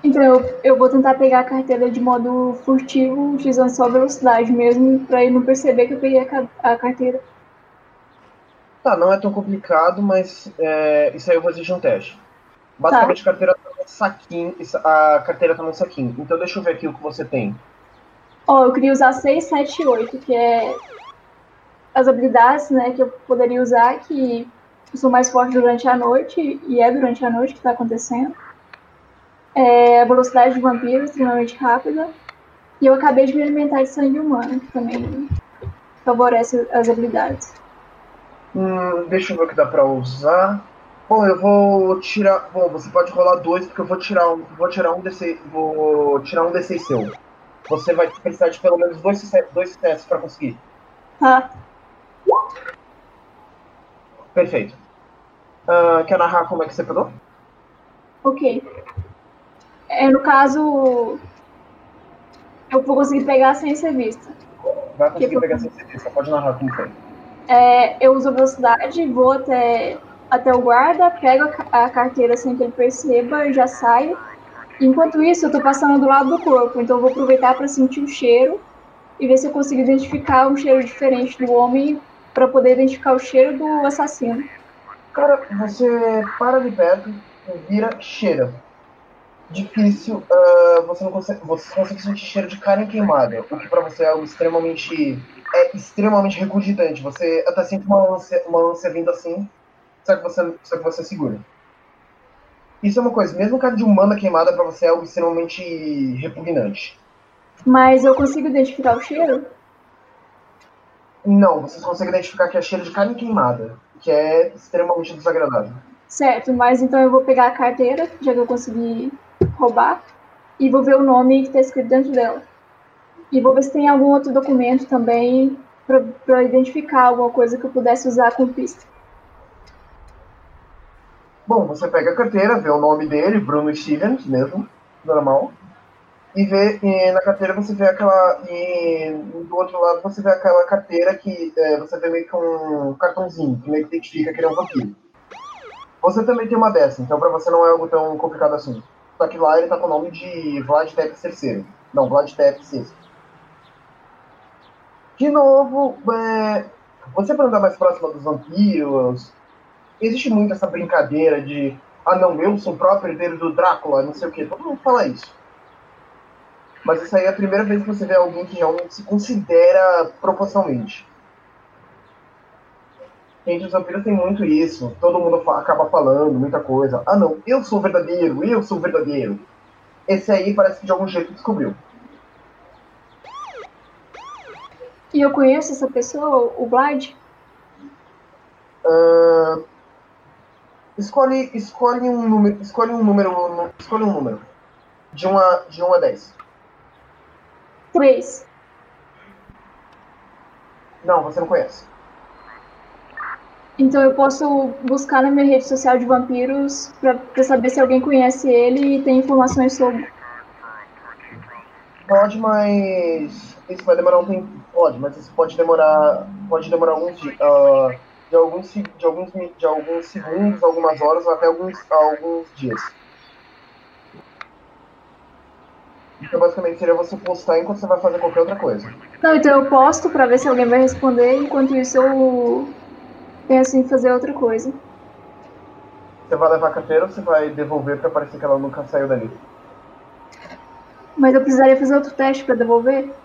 Então eu, eu vou tentar pegar a carteira de modo furtivo, utilizando só velocidade mesmo, pra ele não perceber que eu peguei a, a carteira. Tá, não é tão complicado, mas é, isso aí eu vou exigir um teste. Basicamente a carteira tá num saquinho. A carteira tá num saquinho. Então deixa eu ver aqui o que você tem. Ó, eu queria usar 6, 7 e 8, que é as habilidades, né, que eu poderia usar, que eu sou mais forte durante a noite, e é durante a noite que tá acontecendo. É a velocidade de vampiro, extremamente rápida. E eu acabei de me alimentar de sangue humano, que também favorece as habilidades. Hum, deixa eu ver o que dá pra usar. Bom, eu vou tirar. Bom, você pode rolar dois, porque eu vou tirar um. Vou tirar um DC. Vou tirar um DC seu. Você vai precisar de pelo menos dois suce- dois sucessos pra conseguir. Tá, Perfeito. Ah, quer narrar como é que você pegou? ok. É, no caso, eu vou conseguir pegar sem ser vista. Vai conseguir Que- pegar sem certeza. Pode narrar como foi. É, eu uso a velocidade, vou até, até o guarda, pego a, ca- a carteira sem que ele perceba e já saio. Enquanto isso, eu tô passando do lado do corpo, então eu vou aproveitar para sentir o cheiro e ver se eu consigo identificar um cheiro diferente do homem para poder identificar o cheiro do assassino. Cara, você para ali perto, vira, cheira. Difícil, ah, você não consegue, você consegue sentir cheiro de carne queimada, o que pra você é algo extremamente, é extremamente regurgitante. Você até sente uma ânsia, uma ânsia vindo assim, só que você, só que você segura. Isso é uma coisa, mesmo carne de humana queimada pra você é algo extremamente repugnante. Mas eu consigo identificar o cheiro? Não, você consegue identificar que é cheiro de carne queimada, que é extremamente desagradável. Certo, mas então eu vou pegar a carteira, já que eu consegui roubar, e vou ver o nome que está escrito dentro dela. E vou ver se tem algum outro documento também para identificar alguma coisa que eu pudesse usar como pista. Bom, você pega a carteira, vê o nome dele, Bruno Stevens mesmo, normal. e vê e na carteira você vê aquela e do outro lado você vê aquela carteira que é, você vê meio que um cartãozinho que meio que identifica que ele é um vampiro. Você também tem uma dessa, então pra você não é algo tão complicado assim. Só que lá ele tá com o nome de Vlad Tepes III. Não, Vlad Tepes VI. De novo, é, você para andar mais próximo dos vampiros, existe muito essa brincadeira de ah não, eu sou o próprio herdeiro do Drácula, não sei o que, todo mundo fala isso. Mas isso aí é a primeira vez que você vê alguém que realmente se considera proporcionalmente. Entre os vampiros tem muito isso. Todo mundo fa acaba falando muita coisa. Ah, não, eu sou verdadeiro, eu sou verdadeiro. Esse aí parece que de algum jeito descobriu. E eu conheço essa pessoa, o Vlad? Uh, escolhe, escolhe um número, escolhe um número, escolhe um número de 1 a, de 1 a 10. Três. Não, você não conhece. Então eu posso buscar na minha rede social de vampiros pra, pra saber se alguém conhece ele e tem informações sobre. Pode, mas isso vai demorar um tempo. Pode, mas isso pode demorar. Pode demorar alguns dias. Uh, de alguns, de, alguns, de alguns segundos, algumas horas até alguns, alguns dias. Então, basicamente, seria você postar enquanto você vai fazer qualquer outra coisa. Não, então eu posto pra ver se alguém vai responder, enquanto isso eu penso em fazer outra coisa. Você vai levar a carteira ou você vai devolver pra parecer que ela nunca saiu dali? Mas eu precisaria fazer outro teste pra devolver?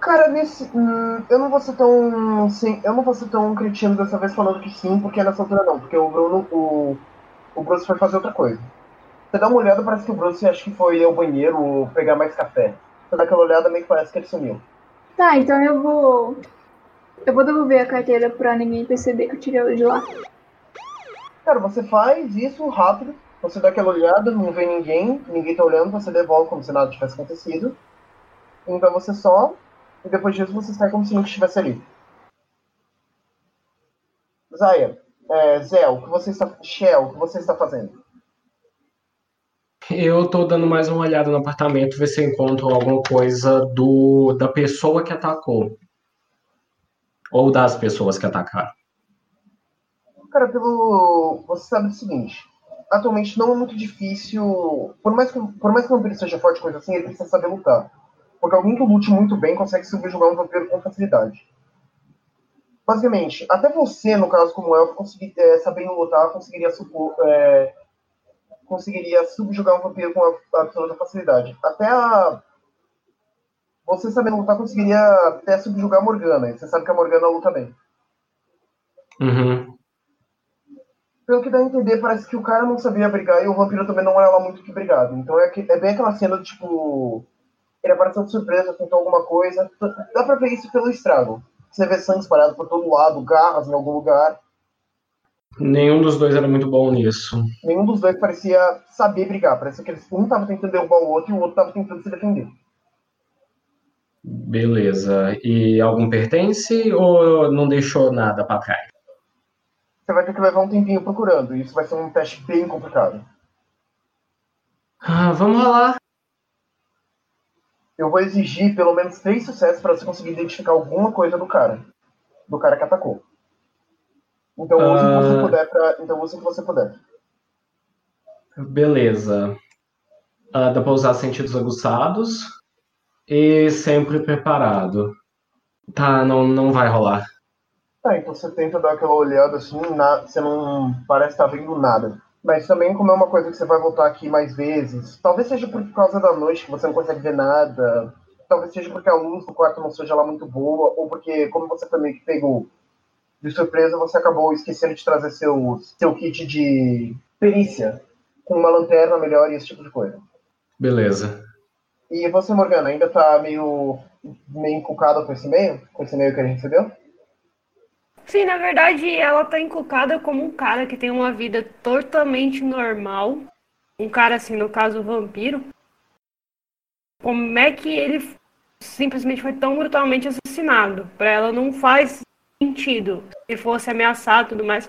Cara, nesse. Hum, eu não vou ser tão. Sim, eu não vou ser tão cretino dessa vez falando que sim, porque nessa altura não, porque o Bruno. O, o Bruce foi fazer outra coisa. Você dá uma olhada, parece que o Bruce acho que foi ao banheiro ou pegar mais café. Você dá aquela olhada, meio que parece que ele sumiu. Tá, então eu vou. Eu vou devolver a carteira pra ninguém perceber que eu tirei ela de lá. Cara, você faz isso rápido, você dá aquela olhada, não vê ninguém, ninguém tá olhando, você devolve como se nada tivesse acontecido. Então você só. E depois disso você sai como se nunca estivesse ali. Zaya, é, Zé, o que você está. Shell, o que você está fazendo? Eu tô dando mais uma olhada no apartamento, ver se encontro alguma coisa do da pessoa que atacou. Ou das pessoas que atacaram. Cara, pelo. Você sabe o seguinte. Atualmente não é muito difícil. Por mais que, por mais que o vampiro seja forte, coisa assim, ele precisa saber lutar. Porque alguém que lute muito bem consegue subjugar um vampiro com facilidade. Basicamente, até você, no caso como elfo, conseguir, é, sabendo lutar, conseguiria supor, é, conseguiria subjugar um vampiro com absoluta facilidade. Até a. Você sabendo lutar conseguiria até subjugar a Morgana. E você sabe que a Morgana luta bem. Uhum. Pelo que dá a entender, parece que o cara não sabia brigar e o vampiro também não era lá muito que brigado. Então é, que, é bem aquela cena tipo. Ele apareceu de surpresa, tentou alguma coisa. Dá pra ver isso pelo estrago. Você vê sangue espalhado por todo lado, garras em algum lugar. Nenhum dos dois era muito bom nisso. Nenhum dos dois parecia saber brigar. Parecia que eles, um tava tentando derrubar o outro e o outro tava tentando se defender. Beleza. E algum pertence ou não deixou nada para trás? Você vai ter que levar um tempinho procurando. Isso vai ser um teste bem complicado. Ah, vamos lá. Eu vou exigir pelo menos três sucessos para você conseguir identificar alguma coisa do cara. Do cara que atacou. Então use o que você Ah. puder pra... Então use o que você puder. Beleza. Ah, dá pra usar sentidos aguçados e sempre preparado. Tá, não, não vai rolar. Tá, então você tenta dar aquela olhada assim, na... você não parece estar vendo nada. Mas também, como é uma coisa que você vai voltar aqui mais vezes, talvez seja por causa da noite que você não consegue ver nada, talvez seja porque a luz do quarto não seja lá muito boa, ou porque, como você também que pegou de surpresa, você acabou esquecendo de trazer seu, seu kit de perícia, com uma lanterna melhor e esse tipo de coisa. Beleza. E você, Morgana, ainda tá meio, meio encucada com esse e-mail? Com esse e-mail que a gente recebeu? Sim, na verdade, ela tá encucada como um cara que tem uma vida totalmente normal. Um cara, assim, no caso, vampiro. Como é que ele simplesmente foi tão brutalmente assassinado? Pra ela não faz sentido. Se fosse ameaçado e tudo mais.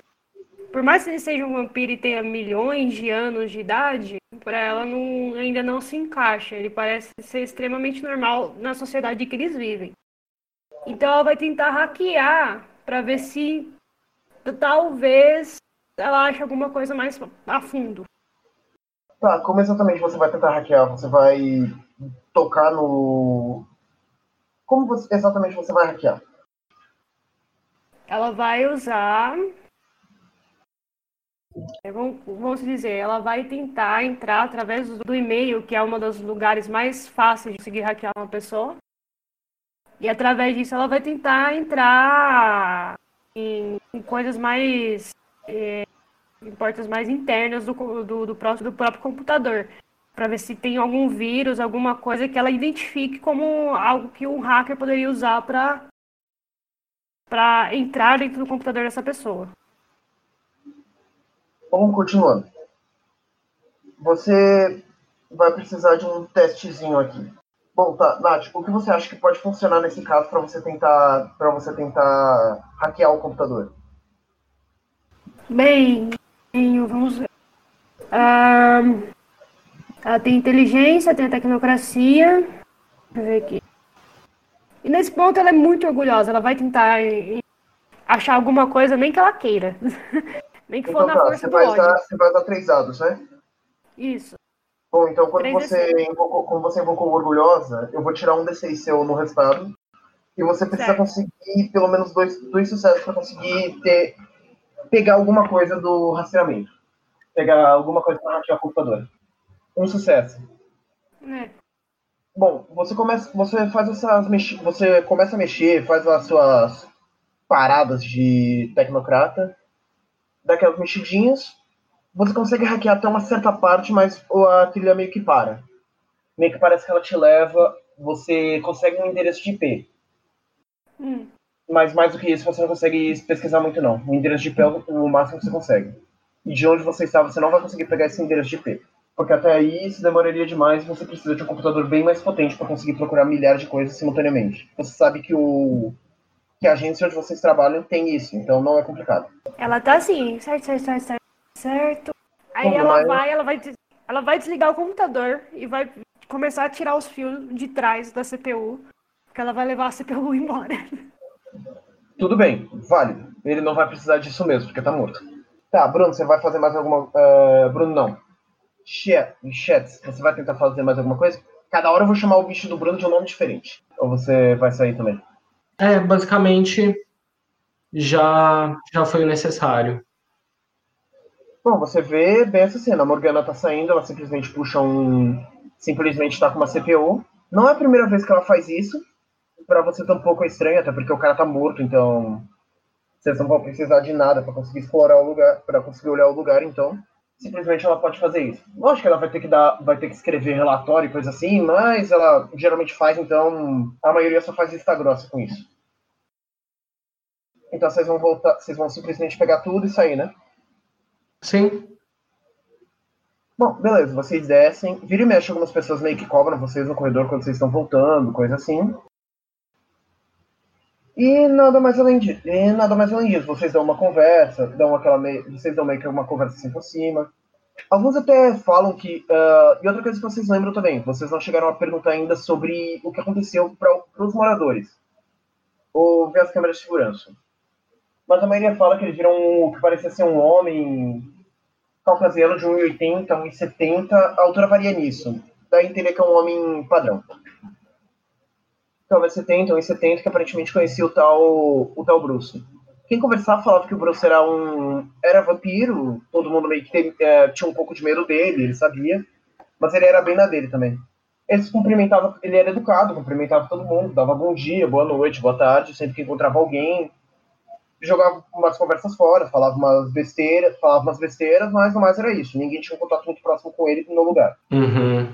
por mais que ele seja um vampiro e tenha milhões de anos de idade, para ela não, ainda não se encaixa. Ele parece ser extremamente normal na sociedade que eles vivem. Então ela vai tentar hackear para ver se talvez ela ache alguma coisa mais a fundo. Tá, como exatamente você vai tentar hackear? Você vai tocar no. Como você, exatamente você vai hackear? Ela vai usar. Vamos, vamos dizer, ela vai tentar entrar através do e-mail, que é um dos lugares mais fáceis de conseguir hackear uma pessoa. E através disso ela vai tentar entrar em, em coisas mais. É, em portas mais internas do, do, do, próprio, do próprio computador. Para ver se tem algum vírus, alguma coisa que ela identifique como algo que um hacker poderia usar para para entrar dentro do computador dessa pessoa. Vamos continuando. Você vai precisar de um testezinho aqui. Bom, tá, Nath, o que você acha que pode funcionar nesse caso para você tentar para você tentar hackear o computador? Bem, vamos ver. Ah, ela tem inteligência, tem a tecnocracia. Deixa eu ver aqui. E nesse ponto ela é muito orgulhosa. Ela vai tentar achar alguma coisa, nem que ela queira. nem que for então, na tá, força você do vai ódio. Dar, você vai dar três dados, né? Isso. Bom, então quando você, invocou, quando você invocou orgulhosa, eu vou tirar um D6 seu no resultado. E você precisa certo. conseguir pelo menos dois, dois sucessos para conseguir ter, pegar alguma coisa do rastreamento. Pegar alguma coisa para hackear a computadora. Um sucesso. É. Bom, você começa, você faz essas você começa a mexer, faz as suas paradas de tecnocrata, dá aquelas mexidinhas, você consegue hackear até uma certa parte, mas a trilha meio que para. Meio que parece que ela te leva, você consegue um endereço de IP. Hum. Mas mais do que isso, você não consegue pesquisar muito não. O endereço de IP é o máximo que você consegue. E de onde você está, você não vai conseguir pegar esse endereço de IP. Porque até aí isso demoraria demais e você precisa de um computador bem mais potente para conseguir procurar milhares de coisas simultaneamente. Você sabe que o que a agência onde vocês trabalham tem isso, então não é complicado. Ela tá assim, certo, certo, certo, certo. Aí ela vai, ela vai, ela vai desligar o computador e vai começar a tirar os fios de trás da CPU, porque ela vai levar a CPU embora. Tudo bem, válido. Ele não vai precisar disso mesmo, porque tá morto. Tá, Bruno, você vai fazer mais alguma. Uh, Bruno, não. Chats, você vai tentar fazer mais alguma coisa? Cada hora eu vou chamar o bicho do Bruno de um nome diferente. Ou você vai sair também? É, basicamente já, já foi o necessário. Bom, você vê bem essa cena. A Morgana tá saindo, ela simplesmente puxa um. Simplesmente tá com uma CPU. Não é a primeira vez que ela faz isso. Pra você tá um pouco estranho, até porque o cara tá morto, então. Vocês não vão precisar de nada para conseguir explorar o lugar, para conseguir olhar o lugar, então. Simplesmente ela pode fazer isso. Lógico que ela vai ter que dar, vai ter que escrever relatório e coisa assim, mas ela geralmente faz, então a maioria só faz vista grossa com isso. Então vocês vão voltar, vocês vão simplesmente pegar tudo e sair, né? Sim. Bom, beleza, vocês descem. Vira e mexe, algumas pessoas meio que cobram vocês no corredor quando vocês estão voltando, coisa assim. E nada mais além disso. E nada mais além disso. Vocês dão uma conversa, dão aquela meio, vocês dão meio que uma conversa assim por cima. Alguns até falam que. Uh, e outra coisa que vocês lembram também, vocês não chegaram a perguntar ainda sobre o que aconteceu para os moradores. Ou ver as câmeras de segurança mas a maioria fala que eles viram o que parecia ser um homem caucasiano de 1,80, 1,70, a altura varia nisso. Daí entender que é um homem padrão. Talvez 70, 1,70, que aparentemente conhecia o tal, o tal Bruce. Quem conversava falava que o Bruce era um era vampiro, todo mundo meio que é, tinha um pouco de medo dele, ele sabia, mas ele era bem na dele também. Ele se cumprimentava, ele era educado, cumprimentava todo mundo, dava bom dia, boa noite, boa tarde, sempre que encontrava alguém, jogava umas conversas fora, falava umas besteiras, falava umas besteiras, mas no mais era isso. Ninguém tinha um contato muito próximo com ele no lugar. Uhum.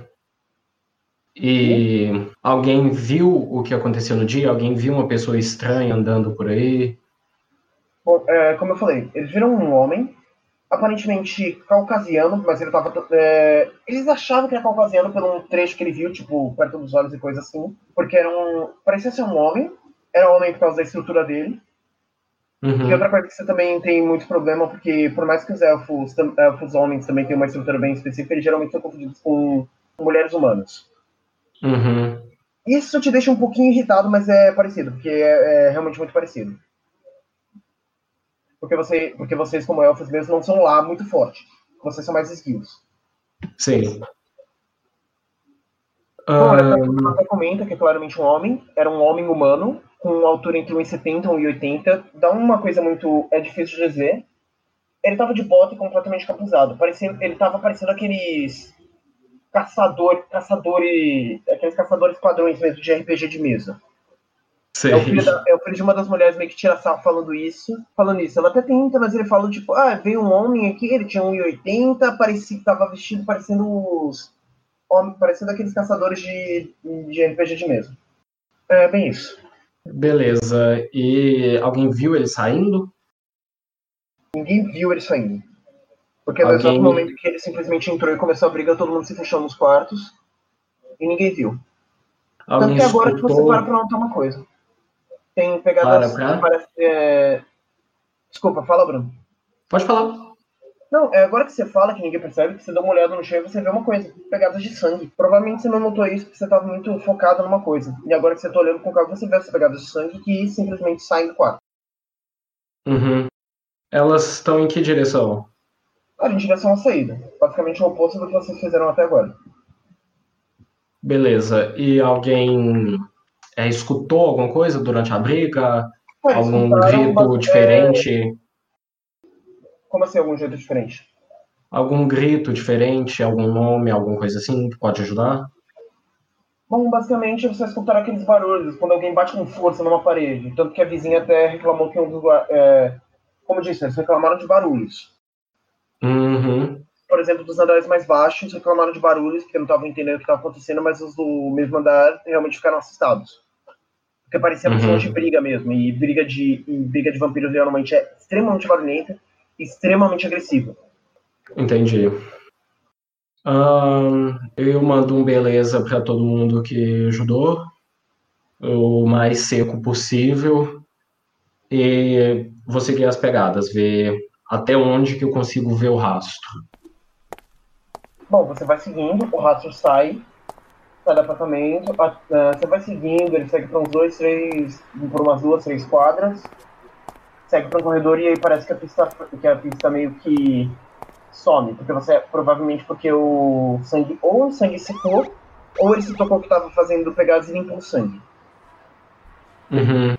E uhum. alguém viu o que aconteceu no dia? Alguém viu uma pessoa estranha andando por aí? Bom, é, como eu falei, eles viram um homem, aparentemente caucasiano, mas ele tava. É, eles achavam que era caucasiano pelo trecho que ele viu, tipo, perto dos olhos e coisa assim. Porque era um. Parecia ser um homem, era um homem por causa da estrutura dele Uhum. E outra coisa que você também tem muito problema, porque por mais que os elfos, elfos homens também tenham uma estrutura bem específica, eles geralmente são confundidos com mulheres humanas. Uhum. Isso te deixa um pouquinho irritado, mas é parecido, porque é, é realmente muito parecido. Porque, você, porque vocês, como elfos mesmo, não são lá muito fortes. Vocês são mais esquios. Sim. Bom, até comenta que é claramente um homem, era um homem humano, com altura entre 1,70 e 1,80. Dá uma coisa muito. É difícil de dizer. Ele tava de bota e completamente capuzado. Parecia, ele tava parecendo aqueles. Caçador, caçadores. Aqueles caçadores padrões mesmo de RPG de mesa. sei. É o, filho da- é o filho de uma das mulheres meio que tira sarro falando isso. Falando isso. Ela até tenta, mas ele fala, tipo, ah, veio um homem aqui, ele tinha 1,80, parecia que tava vestido parecendo os. homem- Parecendo aqueles caçadores de, de RPG de mesa. É bem isso. Beleza. E alguém viu ele saindo? Ninguém viu ele saindo. Porque no Alguém- exato momento que ele simplesmente entrou e começou a briga, todo mundo se fechou nos quartos. E ninguém viu. Tanto Alguém que agora que você escutou? para pra notar uma coisa. Tem pegadas. Para pra? Parece, é... Desculpa, fala, Bruno. Pode falar. Não, é agora que você fala que ninguém percebe, que você dá uma olhada no chão e você vê uma coisa, pegadas de sangue. Provavelmente você não notou isso porque você estava muito focado numa coisa. E agora que você tá olhando com calma, você vê essas pegadas de sangue que simplesmente saem do quarto. Uhum. Elas estão em que direção? Cara, em direção à saída. Basicamente o oposto do que vocês fizeram até agora. Beleza. E alguém é, escutou alguma coisa durante a briga? Algum grito diferente? Como assim, algum jeito diferente? Algum grito diferente? Algum nome? Alguma coisa assim que pode ajudar? Bom, basicamente você escutaram aqueles barulhos quando alguém bate com força numa parede. Tanto que a vizinha até reclamou que um dos. É... Como disse, eles reclamaram de barulhos. Uhum. Por exemplo, dos andares mais baixos reclamaram de barulhos, porque não estavam entendendo o que estava acontecendo, mas os do mesmo andar realmente ficaram assustados. Porque parecia um Uhum. de briga mesmo. E briga de, e briga de vampiros geralmente é extremamente barulhenta extremamente agressiva. Entendi. Ahn, eu mando um beleza para todo mundo que ajudou, o mais seco possível, e vou seguir as pegadas, ver até onde que eu consigo ver o rastro. Bom, você vai seguindo, o rastro sai, sai do apartamento, ah, você vai seguindo, ele segue para uns dois, três, por umas duas, três quadras, segue para um corredor e aí parece que a pista, que a pista meio que some, porque você, provavelmente porque o sangue, ou o sangue secou, ou ele se tocou que estava fazendo pegadas e limpou o sangue. Uhum.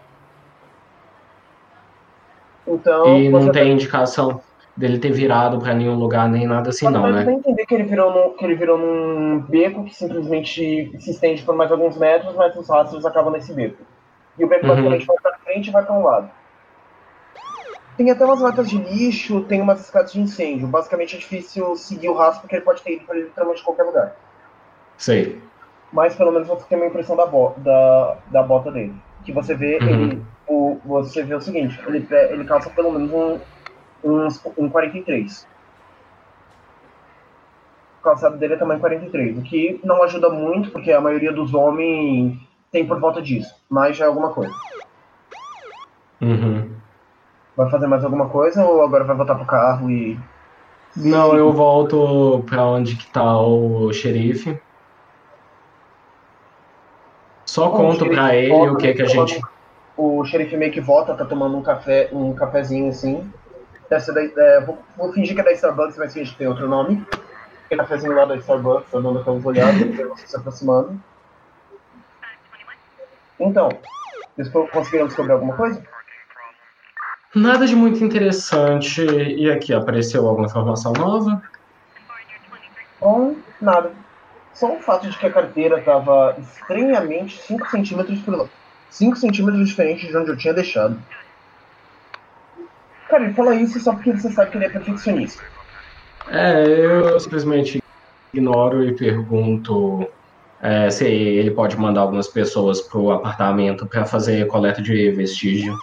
Então, E não você tem indicação dele ter virado para nenhum lugar nem nada assim, Mas não, né? entender que ele, virou num, que ele virou num beco que simplesmente se estende por mais alguns metros, mas os rastros acabam nesse beco. E o beco Uhum. basicamente vai pra frente e vai para um lado. Tem até umas latas de lixo, tem umas escadas de incêndio. Basicamente é difícil seguir o rastro porque ele pode ter ido para literalmente qualquer lugar. Sei. Mas pelo menos você tem uma impressão da, bo da, da bota dele. Que você vê, Uhum. ele, o, você vê o seguinte, ele, ele calça pelo menos um, uns- um 43. O calçado dele é tamanho 43, o que não ajuda muito, porque a maioria dos homens tem por volta disso, mas já é alguma coisa. Uhum. Vai fazer mais alguma coisa ou agora vai voltar pro carro e. Não, eu volto para onde que tá o xerife. Só Bom, conto para ele volta, o que que a tomando- gente O xerife meio que volta, tá tomando um café, um cafezinho assim. Deve ser da, é, vou, vou fingir que é da Starbucks, mas fingir que tem outro nome. Aquele cafezinho lá da Starbucks, dando aquelas olhadas, ver você se aproximando. Então, vocês co- conseguiram descobrir alguma coisa? Nada de muito interessante. E aqui, apareceu alguma informação nova? Bom, nada. Só o fato de que a carteira tava estranhamente 5 centímetros por 5 centímetros diferente de onde eu tinha deixado. Cara, ele fala isso só porque você sabe que ele é perfeccionista. É, eu simplesmente ignoro e pergunto é, se ele pode mandar algumas pessoas pro apartamento para fazer coleta de vestígio.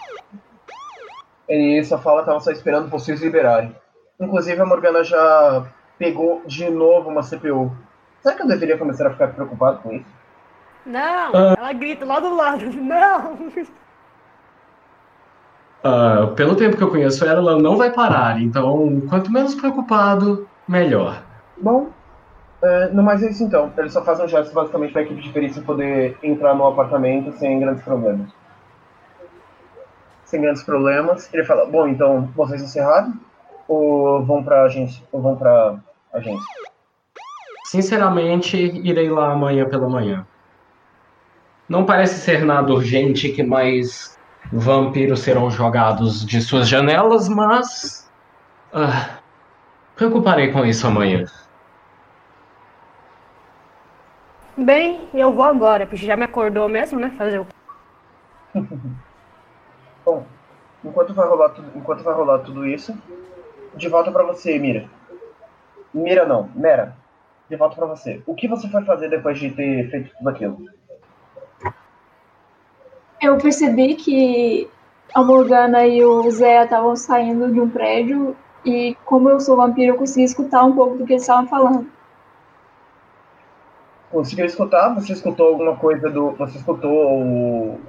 Ele só fala que tava só esperando vocês liberarem. Inclusive a Morgana já pegou de novo uma CPU. Será que eu deveria começar a ficar preocupado com isso? Não! Ah. Ela grita lá do lado. Não! Uh, pelo tempo que eu conheço ela, ela não vai parar. Então, quanto menos preocupado, melhor. Bom, é, não mais é isso então. Eles só fazem um gesto basicamente para a equipe de perícia poder entrar no apartamento sem grandes problemas. Sem grandes problemas. Ele fala: Bom, então vocês encerraram? Ou vão para agência? Ou vão para agência? Sinceramente, irei lá amanhã pela manhã. Não parece ser nada urgente que mais vampiros serão jogados de suas janelas, mas. Uh, preocuparei com isso amanhã. Bem, eu vou agora, porque já me acordou mesmo, né? Fazer o. Bom, enquanto vai rolar tudo, enquanto vai rolar tudo isso, de volta para você, Mira. Mira não, Mera. De volta para você. O que você foi fazer depois de ter feito tudo aquilo? Eu percebi que a Morgana e o Zé estavam saindo de um prédio e como eu sou vampiro, eu consegui escutar um pouco do que eles estavam falando conseguiu escutar? Você escutou alguma coisa do. Você escutou o,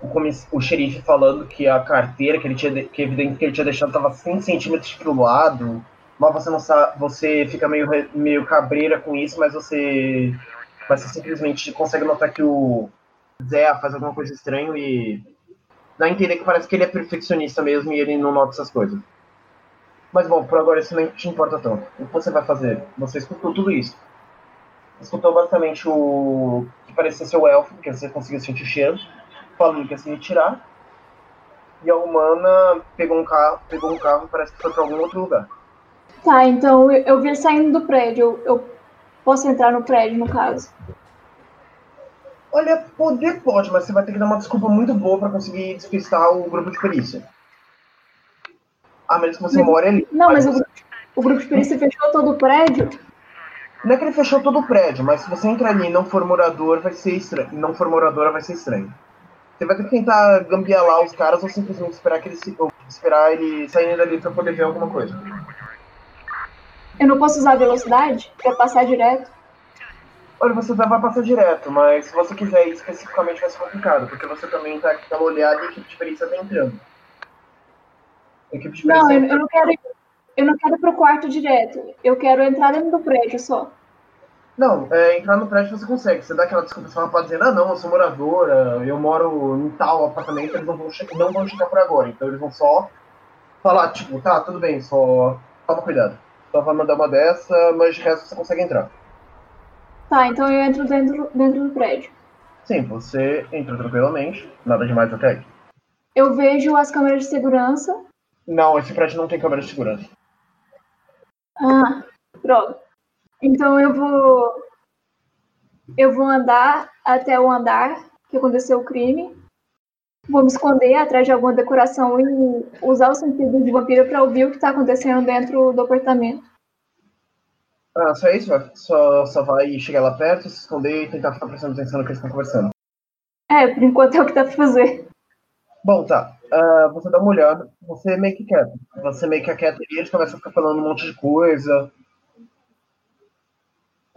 o, o xerife falando que a carteira que ele tinha. que evidente que ele tinha deixado estava 100 centímetros pro lado. Mas você não sabe. Você fica meio, meio cabreira com isso, mas você. Mas você simplesmente consegue notar que o Zé faz alguma coisa estranha e. Dá a entender que parece que ele é perfeccionista mesmo e ele não nota essas coisas. Mas bom, por agora isso nem te importa tanto. O que você vai fazer? Você escutou tudo isso escutou basicamente o que parecia ser o elfo, que você conseguia sentir o cheiro, falando que ia se retirar. E a humana pegou um carro, pegou um carro parece que foi para algum outro lugar. Tá, então eu, vi saindo do prédio. Eu, posso entrar no prédio, no caso? Olha, poder pode, mas você vai ter que dar uma desculpa muito boa para conseguir despistar o grupo de perícia. A menos que você more ali. Não, mas, o grupo de perícia fechou todo o prédio? Não é que ele fechou todo o prédio, mas se você entrar ali e não for morador, vai ser estranho. Não for moradora, vai ser estranho. Você vai ter que tentar gambiarrar os caras ou simplesmente esperar que ele se, esperar ele sair dali pra poder ver alguma coisa. Eu não posso usar velocidade pra passar direto? Olha, você vai passar direto, mas se você quiser ir especificamente vai ser complicado, porque você também tá aquela olhada e a equipe de perícia tá entrando. não, eu, eu não quero ir eu não quero ir pro quarto direto. Eu quero entrar dentro do prédio só. Não, é, entrar no prédio você consegue. Você dá aquela desculpa só pra dizer, ah não, eu sou moradora, eu moro em tal apartamento, eles não vão, não vão chegar por agora. Então eles vão só falar, tipo, tá, tudo bem, só toma cuidado. Só vai mandar uma dessa, mas de resto você consegue entrar. Tá, então eu entro dentro, dentro do prédio. Sim, você entra tranquilamente, nada demais até aqui. Eu vejo as câmeras de segurança. Não, esse prédio não tem câmera de segurança. Ah, pronto. Então eu vou. Eu vou andar até o andar que aconteceu o crime. Vou me esconder atrás de alguma decoração e usar o sentido de vampiro para ouvir o que está acontecendo dentro do apartamento. Ah, só isso? Só, só vai chegar lá perto, se esconder e tentar ficar prestando atenção no que eles estão conversando. É, por enquanto é o que dá pra fazer. Bom, tá. Uh, você dá uma olhada, você meio que quieto. Você meio que aquieta e eles começam a ficar falando um monte de coisa.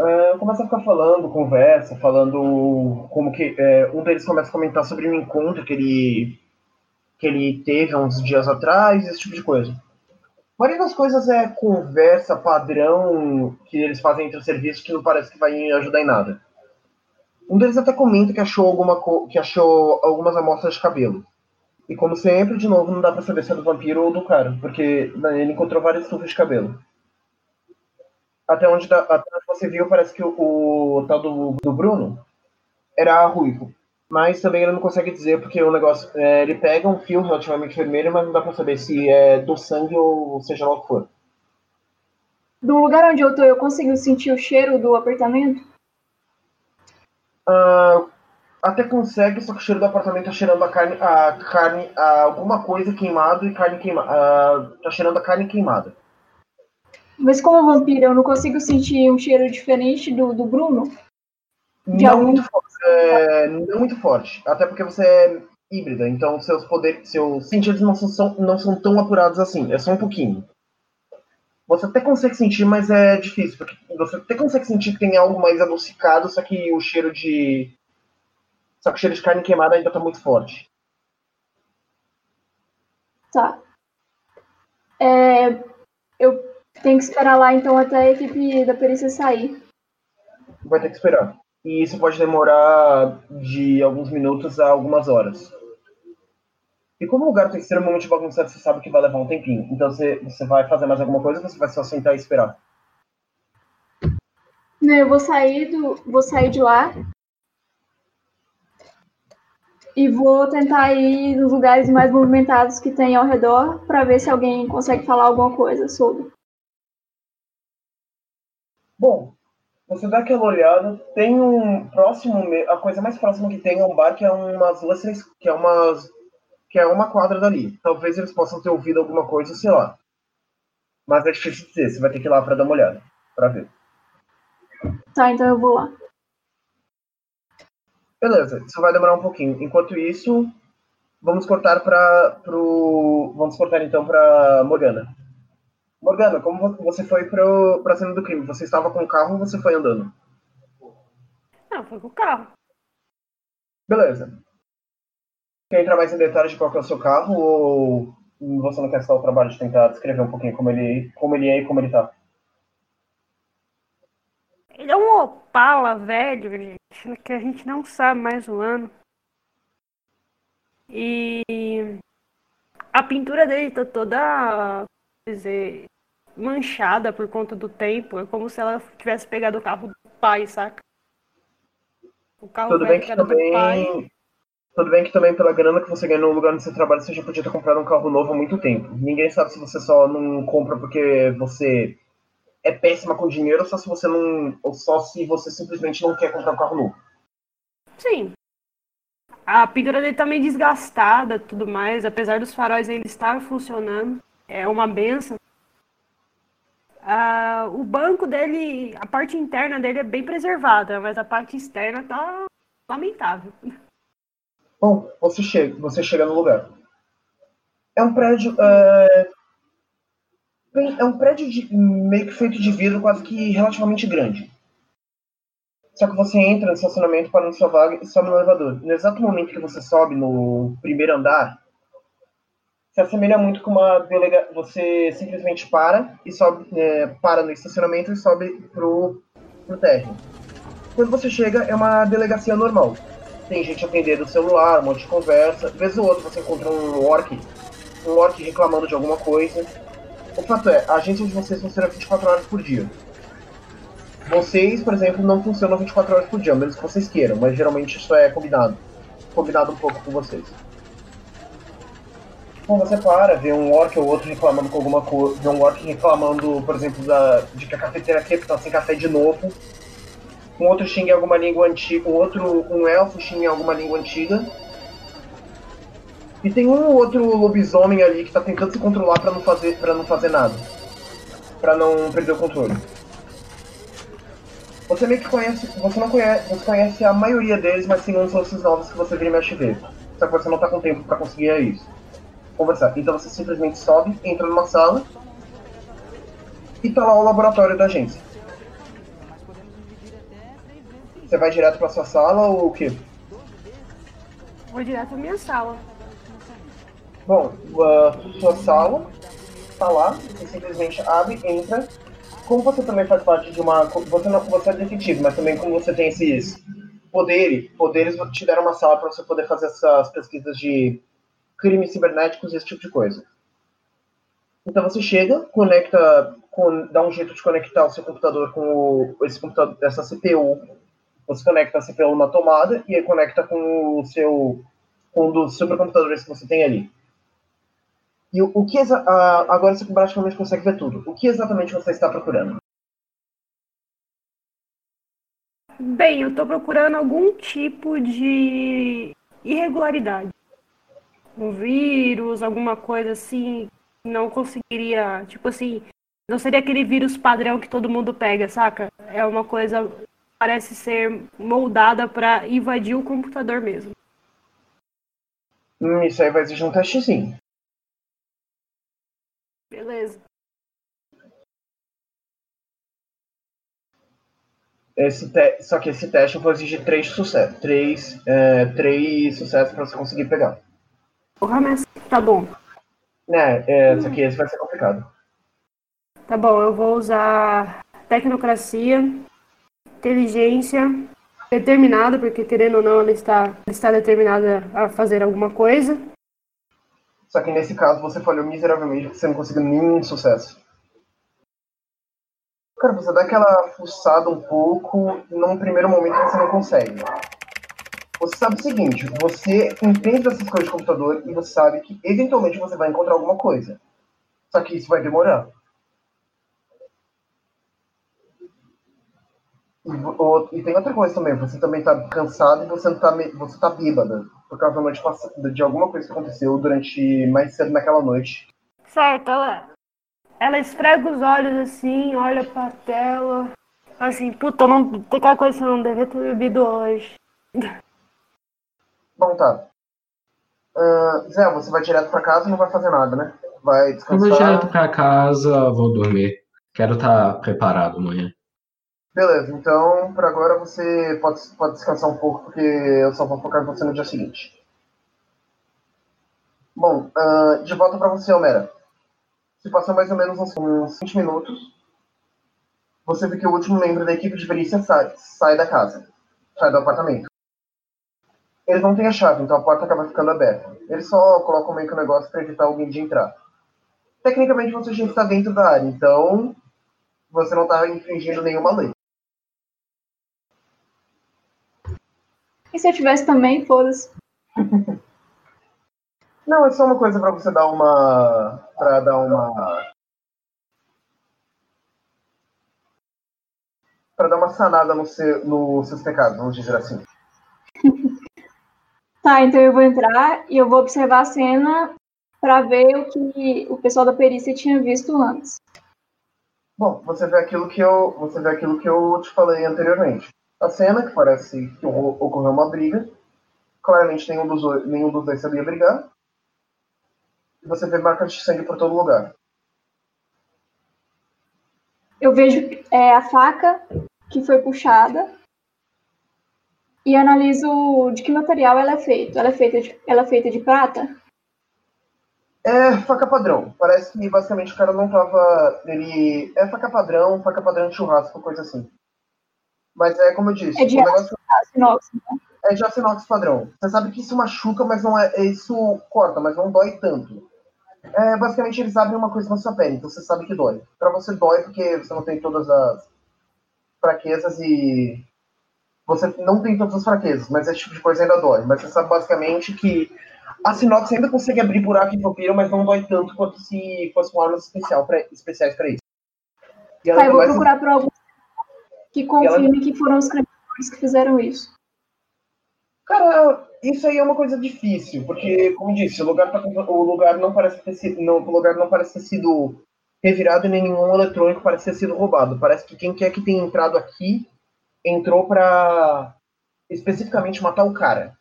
Uh, começa a ficar falando, conversa, falando como que. Uh, um deles começa a comentar sobre um encontro que ele, que ele teve há uns dias atrás, esse tipo de coisa. A maioria das coisas é conversa padrão que eles fazem entre os serviços que não parece que vai ajudar em nada. Um deles até comenta que achou, alguma que achou algumas amostras de cabelo. E como sempre, de novo, não dá pra saber se é do vampiro ou do cara, porque né, ele encontrou várias tufas de cabelo. Até onde, até onde você viu, parece que o, o tal do, do, Bruno era ruivo. Mas também ele não consegue dizer, porque o negócio. É, ele pega um fio relativamente vermelho, mas não dá pra saber se é do sangue ou seja lá o que for. Do lugar onde eu tô, eu consigo sentir o cheiro do apartamento? Uh, até consegue, só que o cheiro do apartamento tá cheirando a carne, a carne, a alguma coisa queimado e carne queimada. tá cheirando a carne queimada. Mas como vampiro, eu não consigo sentir um cheiro diferente do, do Bruno? De não, algum... muito forte, é, não muito forte. Até porque você é híbrida, então seus poderes, seus sentidos não são, não são tão apurados assim, é só um pouquinho. Você até consegue sentir, mas é difícil, porque você até consegue sentir que tem algo mais adocicado, só que o cheiro de só que o cheiro de carne queimada ainda tá muito forte. Tá. É, eu tenho que esperar lá então até a equipe da perícia sair. Vai ter que esperar. E isso pode demorar de alguns minutos a algumas horas. E como o lugar está extremamente bagunçado, você sabe que vai levar um tempinho. Então você, você vai fazer mais alguma coisa ou você vai só sentar e esperar? Não, eu vou sair do. vou sair de lá. E vou tentar ir nos lugares mais movimentados que tem ao redor para ver se alguém consegue falar alguma coisa sobre. Bom, você dá aquela olhada, tem um próximo, a coisa mais próxima que tem é um bar que é umas duas, três, que é umas, que é uma quadra dali. Talvez eles possam ter ouvido alguma coisa, sei lá. Mas é difícil dizer, você vai ter que ir lá para dar uma olhada, para ver. Tá, então eu vou lá. Beleza, isso vai demorar um pouquinho. Enquanto isso, vamos cortar para pro, vamos cortar então para Morgana. Morgana, como você foi para a cena do crime? Você estava com o carro ou você foi andando? Não, foi com o carro. Beleza. Quer entrar mais em detalhes de qual é o seu carro ou você não quer estar o trabalho de tentar descrever um pouquinho como ele, como ele é e como ele está? Ele é um Opala velho, gente, que a gente não sabe mais o ano. E a pintura dele tá toda, dizer, manchada por conta do tempo. É como se ela tivesse pegado o carro do pai, saca? O carro Tudo bem que também... pai. Tudo bem que também pela grana que você ganha no lugar onde você trabalha, você já podia ter comprado um carro novo há muito tempo. Ninguém sabe se você só não compra porque você é péssima com dinheiro ou só se você não. ou só se você simplesmente não quer comprar um carro novo. Sim. A pintura dele tá meio desgastada tudo mais, apesar dos faróis ainda estar funcionando. É uma benção. Ah, o banco dele, a parte interna dele é bem preservada, mas a parte externa tá lamentável. Bom, você chega, você chega no lugar. É um prédio. É, é um prédio de, meio que feito de vidro, quase que relativamente grande. Só que você entra no estacionamento para na sua vaga e sobe no elevador. No exato momento que você sobe no primeiro andar, se assemelha muito com uma delega... Você simplesmente para e sobe, é, para no estacionamento e sobe pro, pro térreo. Quando você chega, é uma delegacia normal. Tem gente atendendo o celular, um monte de conversa. Vez ou outro você encontra um orc, um orc reclamando de alguma coisa. O fato é, a agência de vocês funciona 24 horas por dia. Vocês, por exemplo, não funcionam 24 horas por dia, a menos que vocês queiram, mas geralmente isso é combinado. Combinado um pouco com vocês. Bom, você para, vê um orc ou outro reclamando com alguma coisa, vê um orc reclamando, por exemplo, da, de que a cafeteira aqui está sem café de novo. Um outro xinga alguma língua antiga, um outro, um elfo xinga alguma língua antiga. E tem um outro lobisomem ali que tá tentando se controlar para não fazer para não fazer nada. para não perder o controle. Você meio que conhece, você não conhece, você conhece a maioria deles, mas tem uns outros novos que você vira e mexe ver. Só que você não tá com tempo para conseguir isso. Conversar. Então você simplesmente sobe, entra numa sala e tá lá o laboratório da agência. Você vai direto para sua sala ou o quê? Vou direto pra minha sala. Bom, a sua sala está lá, você simplesmente abre, entra. Como você também faz parte de uma. Você não você é detetive, mas também como você tem esses poderes, poderes te deram uma sala para você poder fazer essas pesquisas de crimes cibernéticos esse tipo de coisa. Então você chega, conecta, dá um jeito de conectar o seu computador com o, esse computador, essa CPU. Você conecta a CPU na tomada e aí conecta com o seu com um dos supercomputadores que você tem ali. E o, o que agora você praticamente consegue ver tudo. O que exatamente você está procurando? Bem, eu estou procurando algum tipo de irregularidade. Um vírus, alguma coisa assim, não conseguiria, tipo assim, não seria aquele vírus padrão que todo mundo pega, saca? É uma coisa parece ser moldada para invadir o computador mesmo. Hum, isso aí vai exigir um teste sim. Beleza. Esse te... Só que esse teste eu vou exigir três sucessos. Três, é, três sucessos para você conseguir pegar. Porra, mas tá bom. É, isso aqui esse vai ser complicado. Tá bom, eu vou usar tecnocracia, inteligência, determinada, porque querendo ou não, ela está, ela está determinada a fazer alguma coisa. Só que nesse caso você falhou miseravelmente porque você não conseguiu nenhum sucesso. Cara, você dá aquela fuçada um pouco, num primeiro momento você não consegue. Você sabe o seguinte, você entende dessas coisas de computador e você sabe que eventualmente você vai encontrar alguma coisa. Só que isso vai demorar. E, e tem outra coisa também, você também tá cansado e você tá, você tá bêbada. Passada, de alguma coisa que aconteceu durante mais cedo naquela noite. Certo, ela, ela esfrega os olhos assim, olha pra tela, assim, puta, não, tem aquela coisa que eu não devia ter bebido hoje. Bom, tá. Ah, Zé, você vai direto pra casa e não vai fazer nada, né? Vai Eu vou direto descansar. pra casa, vou dormir. Quero estar preparado amanhã. Beleza, então por agora você pode, pode descansar um pouco, porque eu só vou focar em você no dia seguinte. Bom, ah, de volta pra você, Homera. Se passou mais ou menos uns, uns 20 minutos, você vê que o último membro da equipe de perícia sai, sai da casa, sai do apartamento. Eles não têm a chave, então a porta acaba ficando aberta. Eles só colocam meio que o negócio para evitar alguém de entrar. Tecnicamente você já está dentro da área, então você não está infringindo nenhuma lei. E se eu tivesse também, foda-se. Não, é só uma coisa pra você dar uma. pra dar uma. pra dar uma sanada no seu, nos seus pecados, vamos dizer assim. Tá, então eu vou entrar e eu vou observar a cena pra ver o que o pessoal da perícia tinha visto antes. Bom, você vê aquilo que eu. Você vê aquilo que eu te falei anteriormente. A cena, que parece que ocorreu uma briga. Claramente nenhum dos, dois- nenhum dos dois sabia brigar. E você vê marcas de sangue por todo lugar. Eu vejo é, a faca que foi puxada e analiso de que material ela é feita. Ela é feita de, ela é feita de prata? É faca padrão. Parece que basicamente o cara não tava. Ele. É faca padrão, faca padrão de churrasco, coisa assim. Mas é como eu disse, É de o negócio aço inox. é de aço inox padrão. Você sabe que isso machuca, mas não é. Isso corta, mas não dói tanto. É, basicamente eles abrem uma coisa na sua pele, então você sabe que dói. Pra você dói porque você não tem todas as fraquezas e. Você não tem todas as fraquezas, mas esse tipo de coisa ainda dói. Mas você sabe basicamente que a Sinox ainda consegue abrir buraco em vampiro, mas não dói tanto quanto se fosse com armas especial pra, especiais pra isso. E ela Tá, eu vou procurar por algum que confirme que foram os criminosos que fizeram isso. Cara, isso aí é uma coisa difícil, porque, como disse, o lugar, tá- o lugar não parece ter sido. Não, o lugar não parece ter sido revirado e nenhum eletrônico parece ter sido roubado. Parece que quem quer que tenha entrado aqui entrou pra especificamente matar o cara.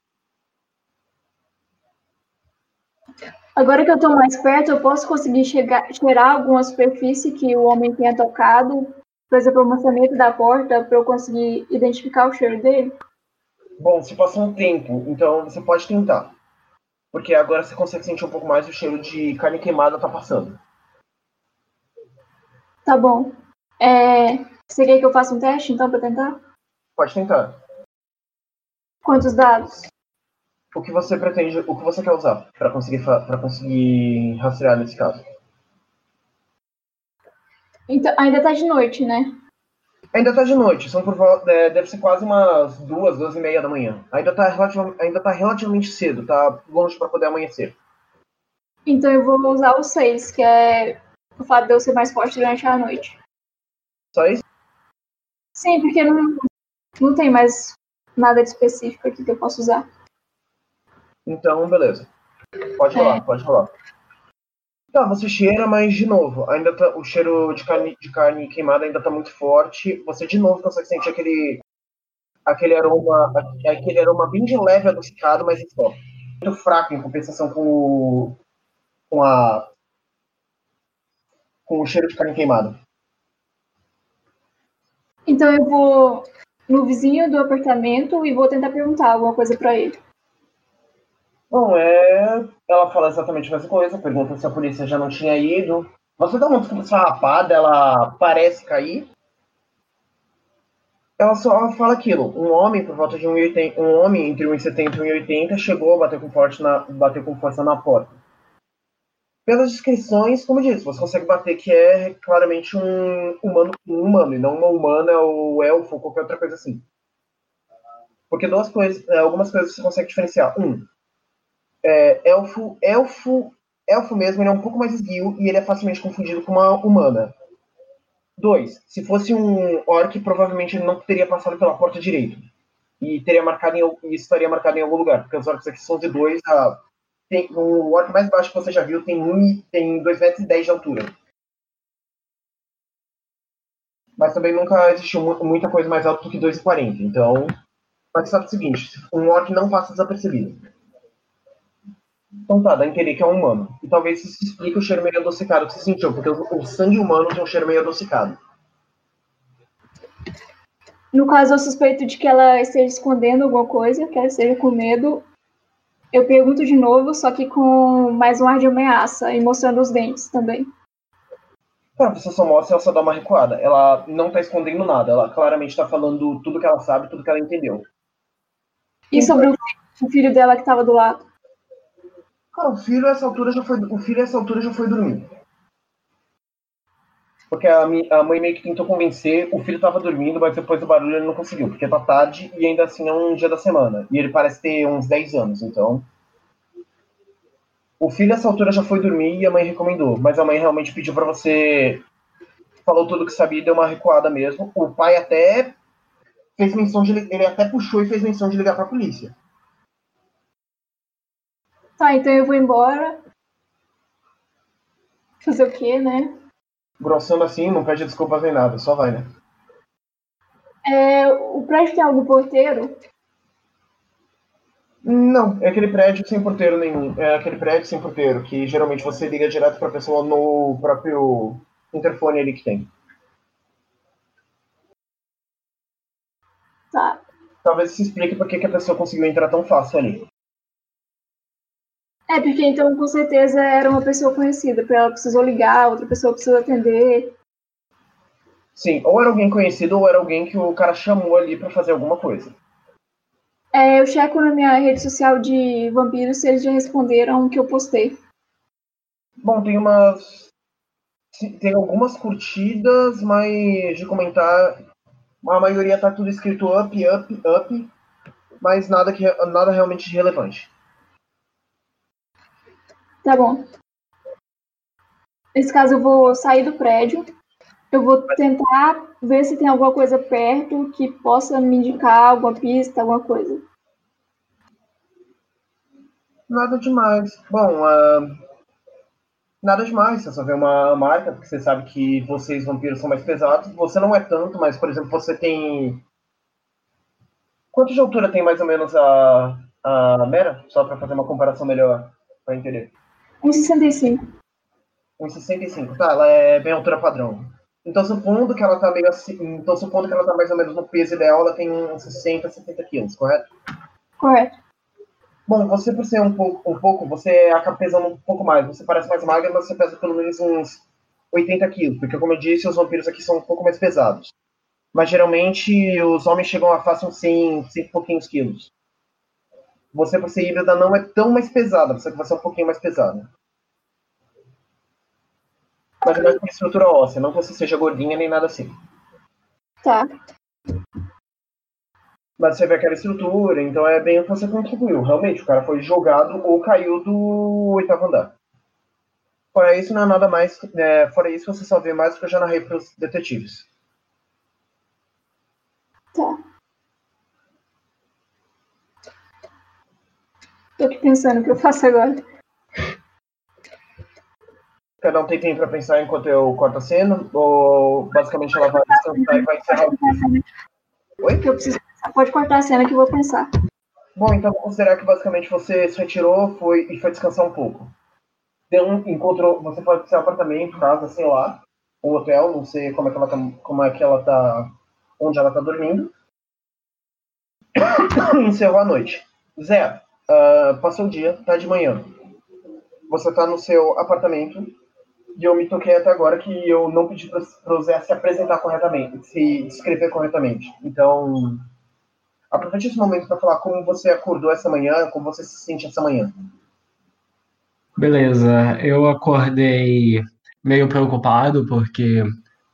Agora que eu tô mais perto, eu posso conseguir chegar, cheirar alguma superfície que o homem tenha tocado, por exemplo, o maçaneta da porta, para eu conseguir identificar o cheiro dele? Bom, se passou um tempo, então você pode tentar. Porque agora você consegue sentir um pouco mais o cheiro de carne queimada tá passando. Tá bom. É, você quer que eu faça um teste, então, para tentar? Pode tentar. Quantos dados? O que você pretende, o que você quer usar pra conseguir para conseguir rastrear nesse caso? Então, ainda tá de noite, né? Ainda tá de noite, são por é, deve ser quase umas duas, duas e meia da manhã. Ainda tá, ainda tá relativamente cedo, tá longe pra poder amanhecer. Então eu vou usar o 6, que é o fato de eu ser mais forte durante a noite. Só isso? Sim, porque não, não tem mais nada de específico aqui que eu posso usar. Então, beleza. Pode rolar, pode rolar. Tá, você cheira, mas de novo, ainda tá, o cheiro de carne, de carne queimada ainda tá muito forte. Você de novo consegue sentir aquele aquele aroma, aquele aroma bem de leve adocicado, mas só. Muito fraco em compensação com o com a com o cheiro de carne queimada. Então eu vou no vizinho do apartamento e vou tentar perguntar alguma coisa pra ele. Bom, é. Ela fala exatamente a mesma coisa, pergunta se a polícia já não tinha ido. Você dá uma farrapada, ela parece cair. Ela só fala aquilo. Um homem, por volta de 1,80, um homem entre 1,70 e 1,80 chegou, bateu com, forte na, bateu com força na porta. Pelas descrições, como disse, você consegue bater que é claramente um humano, um humano e não uma humana ou elfo ou qualquer outra coisa assim. Porque duas coisas, é, algumas coisas você consegue diferenciar. Um, é, elfo, elfo, elfo mesmo, ele é um pouco mais esguio e ele é facilmente confundido com uma humana. Dois, se fosse um orc, provavelmente ele não teria passado pela porta direito. E teria marcado em, e estaria marcado em algum lugar, porque os orcs aqui são de dois a tem, o orc mais baixo que você já viu tem, um, tem 2 metros e 10 de altura. Mas também nunca existiu muita coisa mais alta do que 2,40. Então, mas sabe o seguinte, um orc não passa desapercebido. Então tá, dá a entender que é um humano. E talvez isso explique o cheiro meio adocicado que você sentiu, porque o sangue humano tem um cheiro meio adocicado. No caso, eu suspeito de que ela esteja escondendo alguma coisa, que ela esteja com medo, eu pergunto de novo, só que com mais um ar de ameaça e mostrando os dentes também. Tá, você só mostra ela só dá uma recuada. Ela não tá escondendo nada, ela claramente tá falando tudo que ela sabe, tudo que ela entendeu. E sobre o filho dela que tava do lado? Cara, o filho essa altura já foi, o filho essa altura já foi dormir. Porque a, a mãe meio que tentou convencer, o filho tava dormindo, mas depois do barulho ele não conseguiu, porque tá tarde e ainda assim é um dia da semana. E ele parece ter uns 10 anos, então. O filho, essa altura, já foi dormir e a mãe recomendou, mas a mãe realmente pediu para você. Falou tudo que sabia e deu uma recuada mesmo. O pai até fez menção de. Ele até puxou e fez menção de ligar pra polícia. Tá, então eu vou embora. Fazer o quê, né? Grossando assim, não pede desculpas nem nada, só vai, né? É, o prédio tem algum porteiro? Não, é aquele prédio sem porteiro nenhum. É aquele prédio sem porteiro, que geralmente você liga direto pra pessoa no próprio interfone ali que tem. Tá. Talvez isso explique por que a pessoa conseguiu entrar tão fácil ali. É, porque então com certeza era uma pessoa conhecida, porque ela precisou ligar, outra pessoa precisou atender. Sim, ou era alguém conhecido ou era alguém que o cara chamou ali para fazer alguma coisa. É, eu checo na minha rede social de vampiros se eles já responderam o que eu postei. Bom, tem umas. Tem algumas curtidas, mas de comentar. A maioria tá tudo escrito up, up, up, mas nada, que, nada realmente relevante. Tá bom. Nesse caso, eu vou sair do prédio. Eu vou tentar ver se tem alguma coisa perto que possa me indicar alguma pista, alguma coisa. Nada demais. Bom, uh, nada demais. Você só vê uma marca, porque você sabe que vocês vampiros são mais pesados. Você não é tanto, mas, por exemplo, você tem. Quanto de altura tem mais ou menos a, a Mera? Só para fazer uma comparação melhor, para entender. 1,65. 1,65, tá, ela é bem altura padrão. Então supondo que ela tá meio assim, então supondo que ela tá mais ou menos no peso ideal, ela tem uns 60, 70 quilos, correto? Correto. Bom, você por ser um pouco, um pouco, você acaba pesando um pouco mais. Você parece mais magra, mas você pesa pelo menos uns 80 quilos, porque como eu disse, os vampiros aqui são um pouco mais pesados. Mas geralmente os homens chegam a fácil 100, 100 e pouquinhos quilos você por ser híbrida não é tão mais pesada, você vai ser um pouquinho mais pesada. Mas é mais com estrutura óssea, não que você seja gordinha nem nada assim. Tá. Mas você vê aquela estrutura, então é bem o que você contribuiu. Realmente, o cara foi jogado ou caiu do oitavo andar. Fora isso, não é nada mais. É, fora isso, você só vê mais o que eu já narrei para os detetives. Tá. Tô aqui pensando o que eu faço agora. Cada um tem tempo pra pensar enquanto eu corto a cena? Ou basicamente ela vai descansar e vai encerrar o Oi? Eu preciso pensar. Pode cortar a cena que eu vou pensar. Bom, então vou considerar que basicamente você se retirou foi, e foi descansar um pouco. Deu um, encontrou, você pode ser um apartamento, casa, sei lá, um hotel, não sei como é que ela tá, como é que ela tá, onde ela tá dormindo. Encerrou a noite. Zé, Uh, passou o dia, tá de manhã. Você tá no seu apartamento e eu me toquei até agora que eu não pedi para o Zé se apresentar corretamente, se descrever corretamente. Então, aproveite esse momento para falar como você acordou essa manhã, como você se sente essa manhã. Beleza, eu acordei meio preocupado porque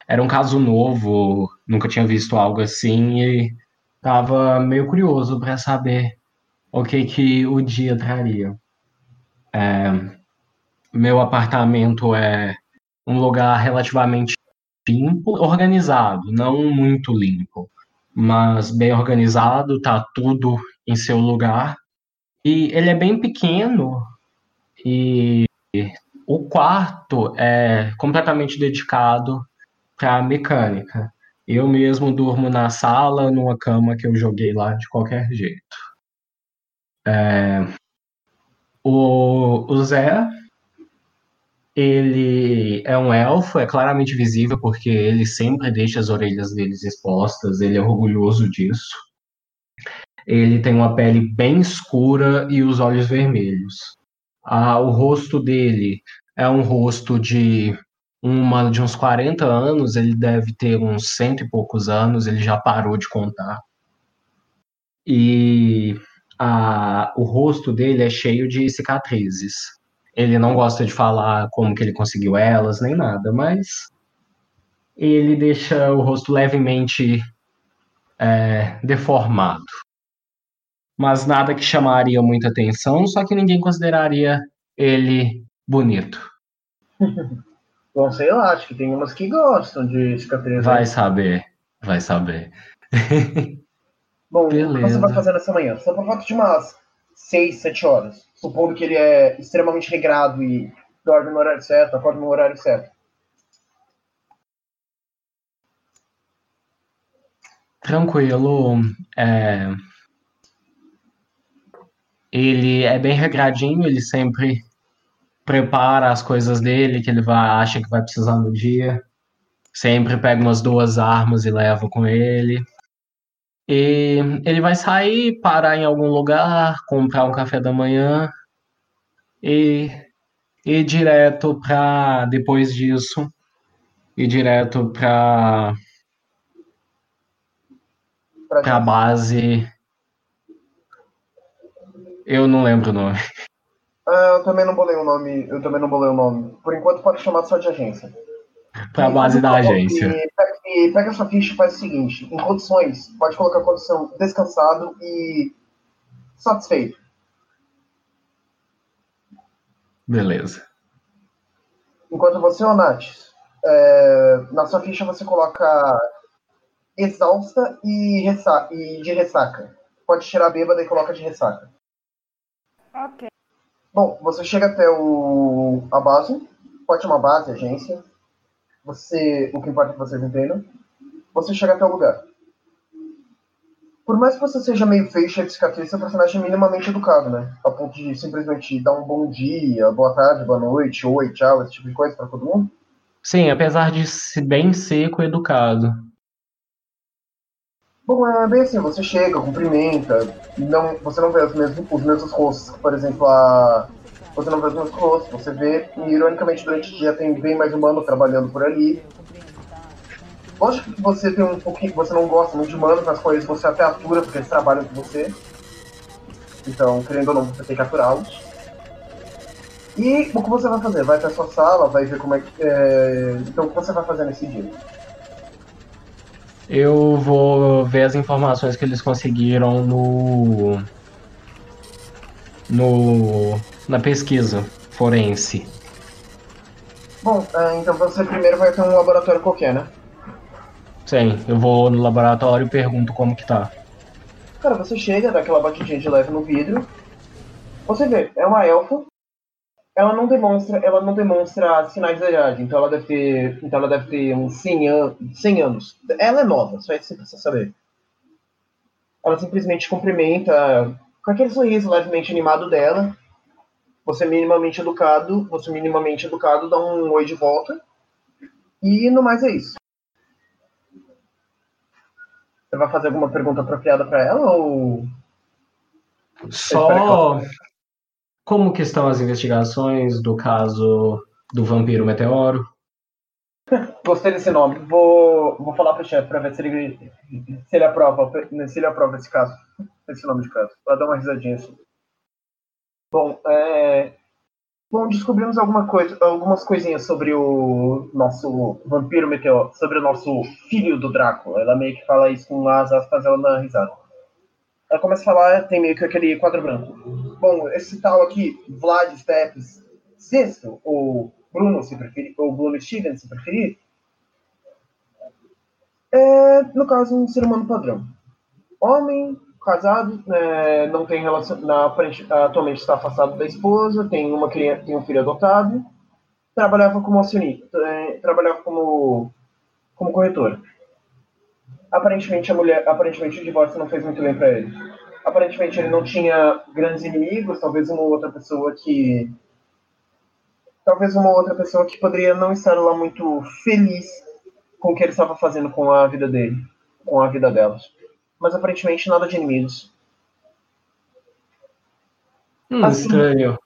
era um caso novo, nunca tinha visto algo assim e estava meio curioso para saber o que que o dia traria. É, meu apartamento é um lugar relativamente limpo, organizado, não muito limpo, mas bem organizado, tá tudo em seu lugar. E ele é bem pequeno e o quarto é completamente dedicado para mecânica. Eu mesmo durmo na sala, numa cama que eu joguei lá de qualquer jeito. É... O, o Zé, ele é um elfo, é claramente visível porque ele sempre deixa as orelhas deles expostas, ele é orgulhoso disso. Ele tem uma pele bem escura e os olhos vermelhos. Ah, o rosto dele é um rosto de uma de uns 40 anos, ele deve ter uns cento e poucos anos, ele já parou de contar. E a, o rosto dele é cheio de cicatrizes. Ele não gosta de falar como que ele conseguiu elas, nem nada, mas ele deixa o rosto levemente é, deformado. Mas nada que chamaria muita atenção, só que ninguém consideraria ele bonito. Bom, sei lá, acho que tem umas que gostam de cicatriz. Vai saber, vai saber. Bom, Beleza. o que você vai fazer nessa manhã? Só por volta de umas 6, 7 horas. Supondo que ele é extremamente regrado e dorme no horário certo, acorda no horário certo. Tranquilo. É... Ele é bem regradinho, ele sempre prepara as coisas dele que ele vai, acha que vai precisar no dia. Sempre pega umas duas armas e leva com ele. E ele vai sair, parar em algum lugar, comprar um café da manhã e ir direto para depois disso ir direto para para base. Eu não lembro o nome. Ah, eu também não bolei o nome. Eu também não bolei o nome. Por enquanto pode chamar só de agência. Para a base da agência. E, pega sua ficha e faz o seguinte: em condições, pode colocar a condição descansado e satisfeito. Beleza. Enquanto você, Onates, é, na sua ficha você coloca exausta e, ressa e de ressaca. Pode tirar bêbada e coloca de ressaca. Ok. Bom, você chega até o, a base, pode chamar base, agência. Você, o que importa é que vocês entendam. Você chega até o lugar. Por mais que você seja meio feio, cheio de cicatriz, seu personagem é minimamente educado, né? A ponto de simplesmente dar um bom dia, boa tarde, boa noite, oi, tchau, esse tipo de coisa para todo mundo. Sim, apesar de ser bem seco e educado. Bom, é bem assim, você chega, cumprimenta, não, você não vê os mesmos, os mesmos rostos, por exemplo, a, você não vê mesmos rostos, você vê, e ironicamente durante o dia tem bem mais humano trabalhando por ali. Lógico que você tem um pouquinho que você não gosta muito de humanos, nas quais você até atura porque eles trabalham com você. Então, querendo ou não, você tem que aturá-los. E o que você vai fazer? Vai até a sua sala, vai ver como é que. É... Então, o que você vai fazer nesse dia? Eu vou ver as informações que eles conseguiram no. no na pesquisa forense. Bom, é, então você primeiro vai ter um laboratório qualquer, né? Sim, eu vou no laboratório e pergunto como que tá. Cara, você chega, dá aquela batidinha de leve no vidro. Você vê, é uma elfa ela não demonstra, ela não demonstra sinais de idade, então ela deve ter, então ela deve ter uns 100, an 100 anos. Ela é nova, só isso que você saber. Ela simplesmente cumprimenta com aquele sorriso levemente animado dela. Você é minimamente educado, você é minimamente educado, dá um oi de volta. E no mais é isso. Você vai fazer alguma pergunta apropriada para ela ou Só como que estão as investigações do caso do vampiro meteoro? Gostei desse nome. Vou, vou falar pro chefe pra ver se ele, se ele aprova, se ele aprova esse caso. Esse nome de caso. Pra dar uma risadinha assim. Bom, é... Bom, descobrimos alguma coisa, algumas coisinhas sobre o nosso vampiro meteoro, sobre o nosso filho do Drácula. Ela meio que fala isso com as aspas, ela dá risada. Ela começa a falar, tem meio que aquele quadro branco. Bom, esse tal aqui, Vlad Steps Sexto, ou Bruno, se preferir, ou Bruno Steven, se preferir, é, no caso, um ser humano padrão. Homem, casado, é, não tem relação, na, atualmente está afastado da esposa, tem uma criança, tem um filho adotado, trabalhava como acionista, é, trabalhava como como corretor. Aparentemente a mulher, aparentemente o divórcio não fez muito bem para ele. Aparentemente ele não tinha grandes inimigos, talvez uma outra pessoa que talvez uma outra pessoa que poderia não estar lá muito feliz com o que ele estava fazendo com a vida dele, com a vida delas mas aparentemente nada de inimigos. Hum, assim, estranho.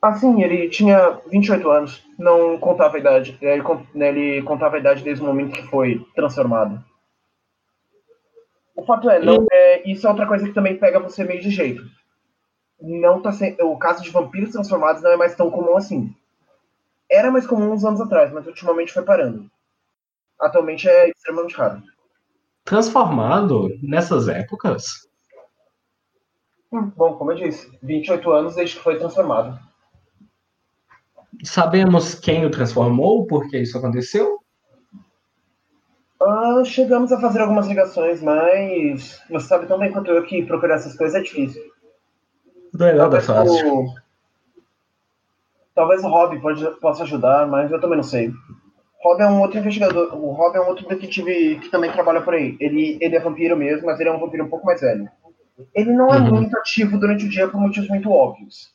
Assim, ele tinha 28 anos, não contava a idade. Ele, né, ele contava a idade desde o momento que foi transformado. O fato é, não, é, isso é outra coisa que também pega você meio de jeito. Não tá sem, o caso de vampiros transformados não é mais tão comum assim. Era mais comum uns anos atrás, mas ultimamente foi parando. Atualmente é extremamente raro transformado nessas épocas? Bom, como eu disse, 28 anos desde que foi transformado. Sabemos quem o transformou, por que isso aconteceu? Ah, chegamos a fazer algumas ligações, mas você sabe tão bem quanto eu que procurar essas coisas é difícil. Não é nada fácil. O... Talvez o Rob pode, possa ajudar, mas eu também não sei. Rob é um outro investigador. O Rob é um outro detetive que também trabalha por aí. Ele, ele é vampiro mesmo, mas ele é um vampiro um pouco mais velho. Ele não é uhum. muito ativo durante o dia por motivos muito óbvios.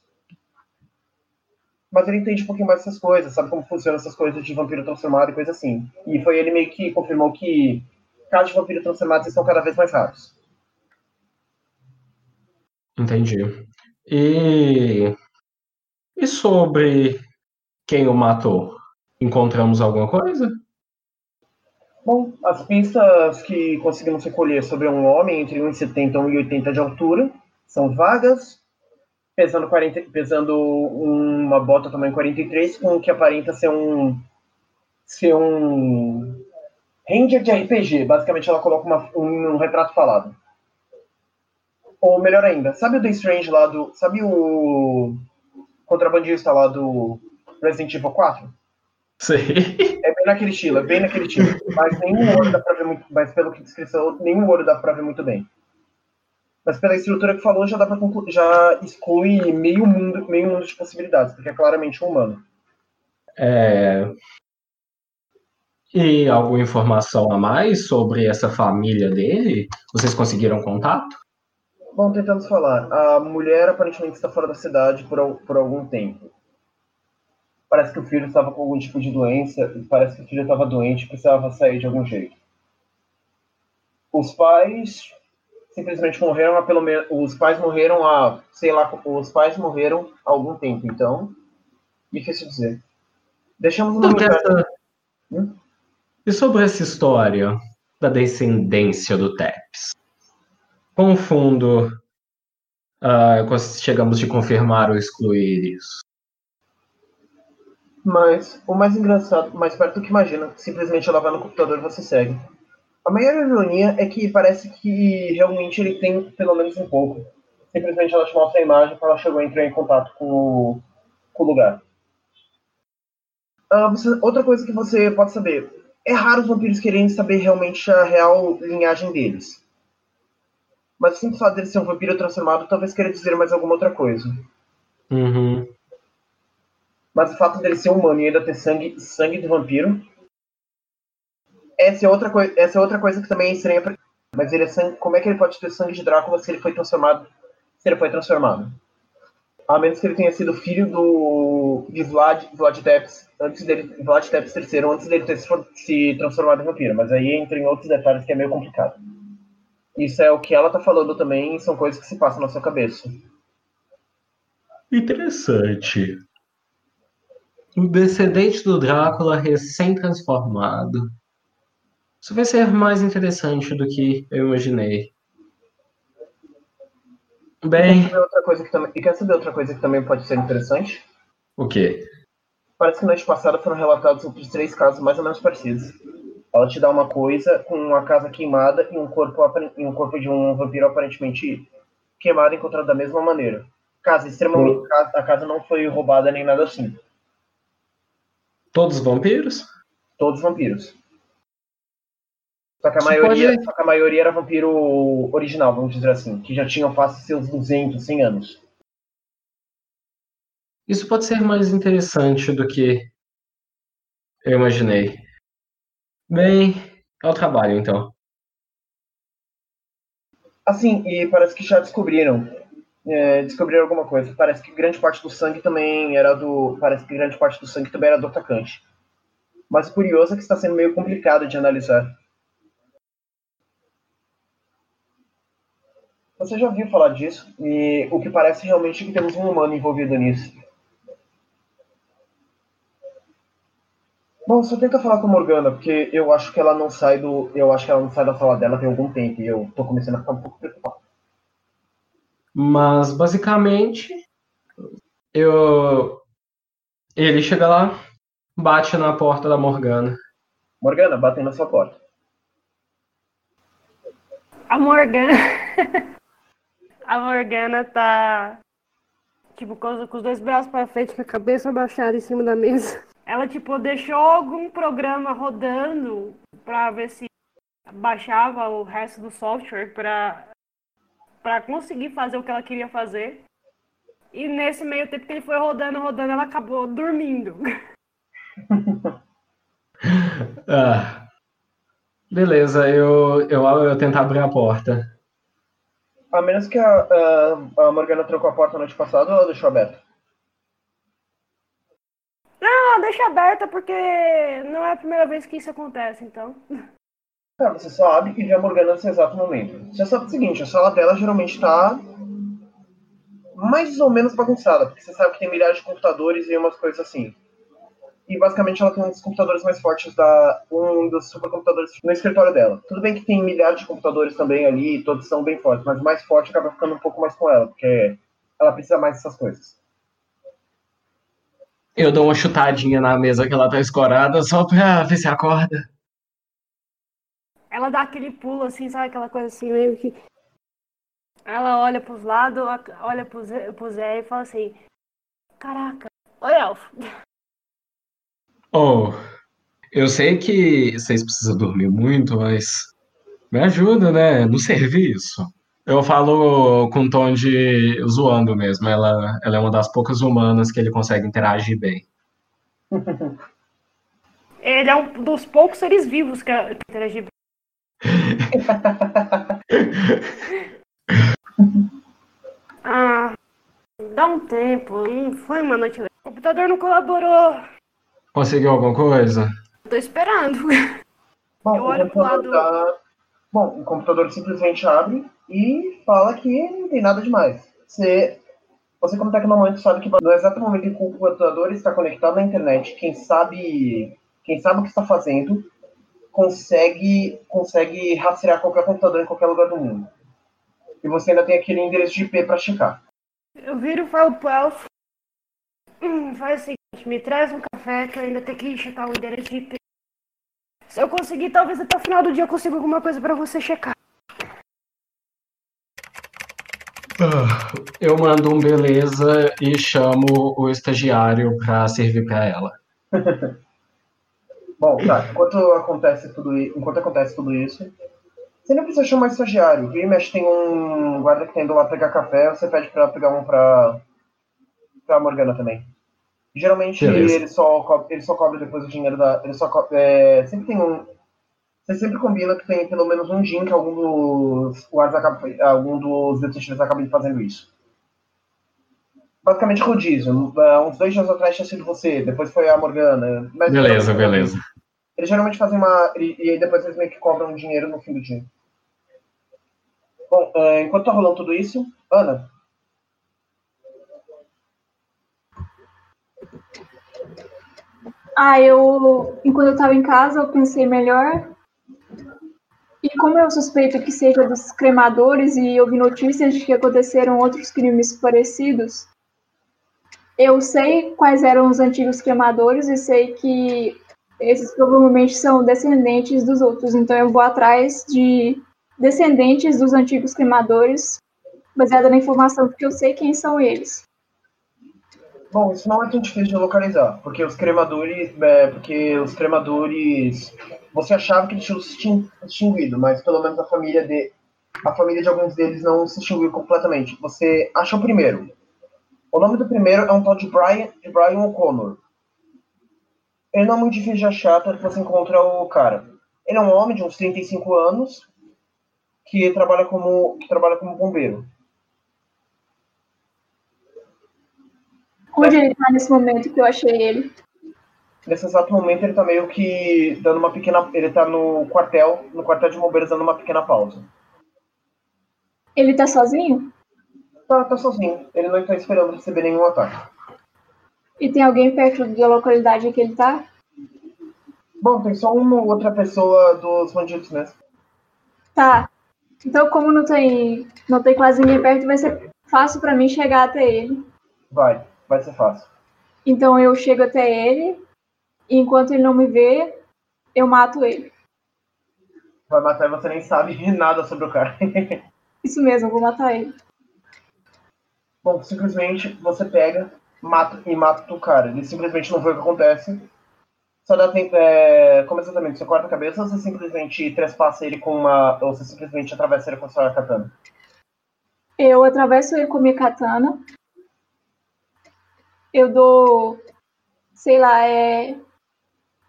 Mas ele entende um pouquinho mais dessas coisas, sabe como funcionam essas coisas de vampiro transformado e coisa assim. E foi ele meio que confirmou que casos de vampiro transformados estão cada vez mais raros. Entendi. E, e sobre quem o matou? Encontramos alguma coisa? Bom, as pistas que conseguimos recolher sobre um homem entre 1,70 e 1,80 de altura são vagas, pesando, 40, pesando uma bota tamanho 43, com o que aparenta ser um ser um Ranger de RPG. Basicamente, ela coloca uma, um, um, retrato falado. Ou melhor ainda, sabe o The Strange lá do. Sabe o contrabandista lá do Resident Evil 4? Sei. É bem naquele estilo, é bem naquele estilo. Mas nenhum olho dá pra ver muito. Mas pelo que descrição, nenhum olho dá pra ver muito bem. Mas pela estrutura que falou, já dá pra concluir, já exclui meio mundo, meio mundo de possibilidades, porque é claramente um humano. É... E alguma informação a mais sobre essa família dele? Vocês conseguiram contato? Bom, tentamos falar. A mulher aparentemente está fora da cidade por, por algum tempo parece que o filho estava com algum tipo de doença, parece que o filho estava doente e precisava sair de algum jeito. Os pais simplesmente morreram há pelo menos. Os pais morreram há, sei lá, os pais morreram há algum tempo, então. Difícil dizer. Deixamos no essa... hum? E sobre essa história da descendência do Teps? Com o fundo, uh, chegamos de confirmar ou excluir isso? Mas o mais engraçado, mais perto do que imagina, simplesmente ela vai no computador e você segue. A maior ironia é que parece que realmente ele tem pelo menos um pouco. Simplesmente ela te mostra a imagem quando ela chegou a entrar em contato com o, com o lugar. Uh, você, outra coisa que você pode saber: é raro os vampiros quererem saber realmente a real linhagem deles. Mas o simples fato dele ser um vampiro transformado talvez queira dizer mais alguma outra coisa. Uhum. Mas o fato dele ser humano e ainda ter sangue, sangue de vampiro. Essa é outra, essa é outra coisa que também é estranha pra... Mas ele é sangue... como é que ele pode ter sangue de Drácula se ele foi transformado? Se ele foi transformado? A menos que ele tenha sido filho do de Vlad, Vlad Tepes, antes dele, Vlad Tepes III, antes dele ter se transformado em vampiro. Mas aí entra em outros detalhes que é meio complicado. Isso é o que ela tá falando também, são coisas que se passam na sua cabeça. Interessante. O descendente do Drácula recém-transformado. Isso vai ser mais interessante do que eu imaginei. Bem. E quer saber outra coisa que também, e quer saber outra coisa que também pode ser interessante? O quê? Parece que noite passada foram relatados outros três casos mais ou menos parecidos. Ela te dá uma coisa com uma casa queimada e um corpo, e um corpo de um vampiro aparentemente queimado encontrado da mesma maneira. Casa extremamente. A casa não foi roubada nem nada assim. Todos vampiros? Todos vampiros. Só que, a maioria, pode... só que a maioria era vampiro original, vamos dizer assim, que já tinham face seus 200, 100 anos. Isso pode ser mais interessante do que eu imaginei. Bem, ao trabalho então. Assim, e parece que já descobriram. É, descobriram alguma coisa. Parece que grande parte do sangue também era do. Parece que grande parte do sangue também era do atacante. Mas o curioso é que está sendo meio complicado de analisar. Você já ouviu falar disso, e o que parece realmente é que temos um humano envolvido nisso. Bom, só tenta falar com a Morgana, porque eu acho que ela não sai do. Eu acho que ela não sai da sala dela tem algum tempo e eu tô começando a ficar um pouco preocupado. Mas basicamente eu. Ele chega lá, bate na porta da Morgana. Morgana, batendo na sua porta. A Morgana. a Morgana tá. Tipo, com os dois braços pra frente, com a cabeça abaixada em cima da mesa. Ela, tipo, deixou algum programa rodando pra ver se baixava o resto do software pra, pra conseguir fazer o que ela queria fazer. E nesse meio tempo que ele foi rodando, rodando, ela acabou dormindo. ah, beleza, eu, eu, eu tento abrir a porta. A menos que a, a, a Morgana trocou a porta noite passada ou ela deixou aberta? Não, deixa aberta porque não é a primeira vez que isso acontece, então. Tá, você só abre e vê a Morgana nesse exato momento. Você sabe o seguinte, a sala dela geralmente tá mais ou menos bagunçada, porque você sabe que tem milhares de computadores e umas coisas assim. E basicamente ela tem um dos computadores mais fortes da. um dos supercomputadores no escritório dela. Tudo bem que tem milhares de computadores também ali, todos são bem fortes, mas o mais forte acaba ficando um pouco mais com ela, porque ela precisa mais dessas coisas. Eu dou uma chutadinha na mesa que ela tá escorada só pra ver se acorda. Ela dá aquele pulo assim, sabe? Aquela coisa assim, meio que. Ela olha pros lados, olha pro Zé, pro Zé e fala assim: Caraca, oi, Elfo. Oh, eu sei que vocês precisam dormir muito, mas me ajuda, né? No serviço. Eu falo com um tom de zoando mesmo. Ela, ela é uma das poucas humanas que ele consegue interagir bem. Ele é um dos poucos seres vivos que interage bem. ah, dá um tempo. Não foi uma noite. O computador não colaborou. Conseguiu alguma coisa? Tô esperando. Bom, Eu olho pro lado. Tá... Bom, o computador simplesmente abre e fala que não tem nada demais. Você, você como tecnomante sabe que no exato momento em que o computador está conectado na internet, quem sabe, quem sabe o que está fazendo, consegue, consegue rastrear qualquer computador em qualquer lugar do mundo. E você ainda tem aquele endereço de IP para checar. Eu viro para o Elf. Hum, faz o seguinte, me traz um café que eu ainda tenho que checar o endereço de IP. Se eu conseguir, talvez até o final do dia eu consiga alguma coisa para você checar. Ah, eu mando um beleza e chamo o estagiário para servir para ela. Bom, tá. Enquanto acontece tudo, enquanto acontece tudo isso, você não precisa chamar estagiário. Vira e mexe, tem um guarda que tá indo lá pegar café, você pede para pegar um pra, pra Morgana também. Geralmente ele só, ele só cobra depois o dinheiro da. Ele só cobra, é, sempre tem um, você sempre combina que tem pelo menos um dia que algum dos guardas acaba, algum dos detetives acaba fazendo isso. Basicamente rodízio. É, uns dois dias atrás tinha sido você, depois foi a Morgana. beleza, beleza. Eles geralmente fazem uma. E, e aí depois eles meio que cobram dinheiro no fim do dia. Bom, uh, enquanto tá rolando tudo isso, Ana. Ah, eu. Enquanto eu tava em casa, eu pensei melhor. E como eu suspeito que seja dos cremadores e eu vi notícias de que aconteceram outros crimes parecidos, eu sei quais eram os antigos cremadores e sei que esses provavelmente são descendentes dos outros. Então eu vou atrás de descendentes dos antigos cremadores, baseada na informação que eu sei quem são eles. Bom, isso não é tão difícil de localizar, porque os cremadores, é, porque os cremadores, você achava que eles tinham se extinguido, mas pelo menos a família de a família de alguns deles não se extinguiu completamente. Você acha o primeiro. O nome do primeiro é um tal de Brian, de Brian O'Connor. Ele não é muito difícil de achar, até que você encontra o cara. Ele é um homem de uns 35 anos que trabalha como, que trabalha como bombeiro. Onde ele está nesse momento que eu achei ele? Nesse exato momento ele está meio que dando uma pequena. Ele está no quartel, no quartel de bombeiros dando uma pequena pausa. Ele está sozinho? Tá, tá sozinho. Ele não está esperando receber nenhum ataque. E tem alguém perto da localidade que ele está? Bom, tem só uma outra pessoa dos bandidos mesmo. Tá. Então, como não tem, não tem quase ninguém perto, vai ser fácil para mim chegar até ele. Vai, vai ser fácil. Então eu chego até ele, e enquanto ele não me vê, eu mato ele. Vai matar e você nem sabe nada sobre o cara. Isso mesmo, eu vou matar ele. Bom, simplesmente você pega mata, e mata o cara. Ele simplesmente não vê o que acontece. Só dá tempo. É, como exatamente? Você corta a cabeça ou você simplesmente trespassa ele com uma. Ou você simplesmente atravessa ele com a sua katana? Eu atravesso ele com minha katana. Eu dou. Sei lá, é.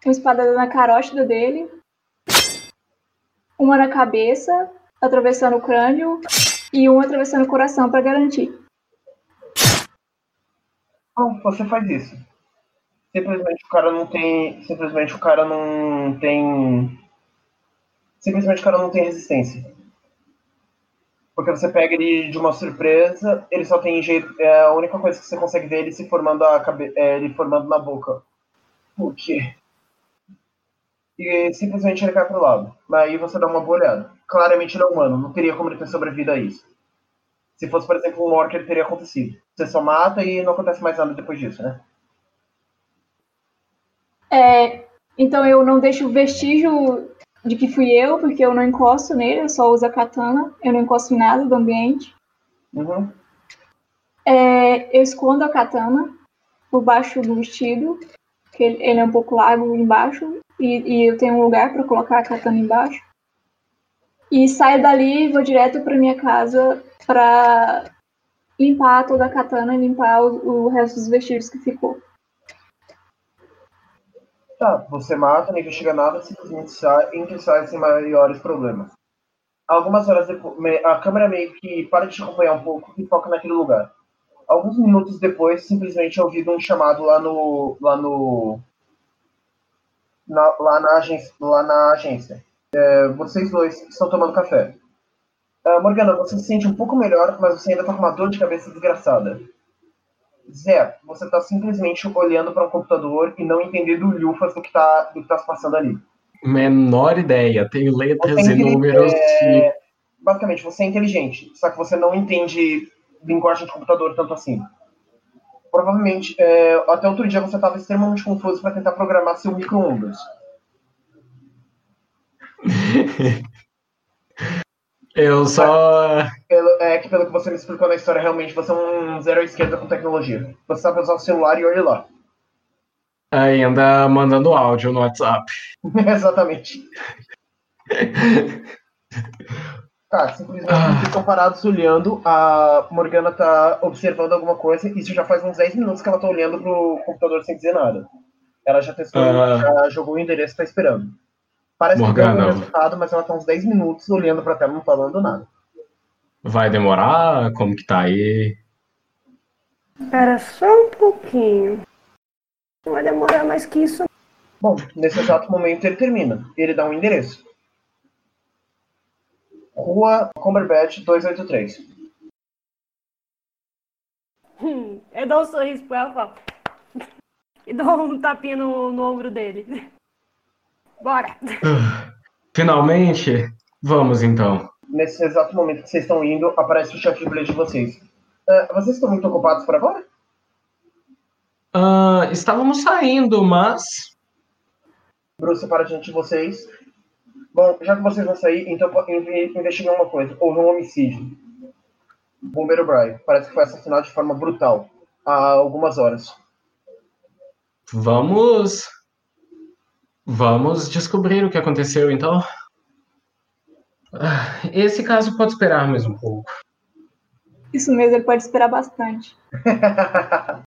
Uma espada na carótida dele. Uma na cabeça, atravessando o crânio. E uma atravessando o coração para garantir. Bom, você faz isso simplesmente o cara não tem. Simplesmente o cara não tem. Simplesmente o cara não tem resistência. Porque você pega ele de uma surpresa, ele só tem jeito. É a única coisa que você consegue ver ele se formando a cabe, é, ele formando na boca. Por quê? E simplesmente ele cai pro lado. Aí você dá uma boa olhada. Claramente ele é humano, não teria como ele ter sobrevivido a isso. Se fosse, por exemplo, um orc, ele teria acontecido. Você só mata e não acontece mais nada depois disso, né? É, então eu não deixo vestígio de que fui eu, porque eu não encosto nele, eu só uso a katana, eu não encosto em nada do ambiente. Uhum. É, eu escondo a katana por baixo do vestido, que ele, é um pouco largo embaixo, e, e eu tenho um lugar para colocar a katana embaixo. E saio dali e vou direto para minha casa para limpar toda a katana e limpar o, o resto dos vestidos que ficou. Tá, você mata, não investiga nada, simplesmente sai, e sai sem maiores problemas. Algumas horas depois, a câmera meio que para de te acompanhar um pouco e foca naquele lugar. Alguns minutos depois, simplesmente é ouvido um chamado lá no. lá no. Na, lá, na agência, lá na agência. É, vocês dois estão tomando café. Uh, Morgana, você se sente um pouco melhor, mas você ainda tá com uma dor de cabeça desgraçada. Zé, você está simplesmente olhando para um computador e não entendendo lufas do que está do que tá se passando ali. Menor ideia. Tem letras e números. É... Que... Basicamente, você é inteligente, só que você não entende linguagem de computador tanto assim. Provavelmente, é... até outro dia você estava extremamente confuso para tentar programar seu micro-ondas. Eu só. Pelo, é que pelo que você me explicou na história, realmente você é um zero à esquerda com tecnologia. Você sabe usar o celular e olha lá. Ainda mandando áudio no WhatsApp. Exatamente. Tá, simplesmente ah. estão parados olhando. A Morgana tá observando alguma coisa. Isso já faz uns 10 minutos que ela tá olhando pro computador sem dizer nada. Ela já testou, ah. já jogou o endereço e tá esperando. Parece Morgana. que deu um resultado, mas ela tá uns 10 minutos olhando pra tela, não falando nada. Vai demorar? Como que tá aí? Espera só um pouquinho. Não vai demorar mais que isso. Bom, nesse exato momento ele termina. Ele dá um endereço. Rua Cumberbatch 283. Hum, eu dou um sorriso pra ela e. E dou um tapinha no, no ombro dele. Bora! Finalmente, vamos então. Nesse exato momento que vocês estão indo, aparece o chefe de de vocês. Uh, vocês estão muito ocupados por agora? Uh, estávamos saindo, mas. Bruce para diante de vocês. Bom, já que vocês vão sair, então investiguem uma coisa. Houve um homicídio. O bombeiro Brian parece que foi assassinado de forma brutal há algumas horas. Vamos. Vamos descobrir o que aconteceu então. Ah, esse caso pode esperar mais um pouco. Isso mesmo, ele pode esperar bastante.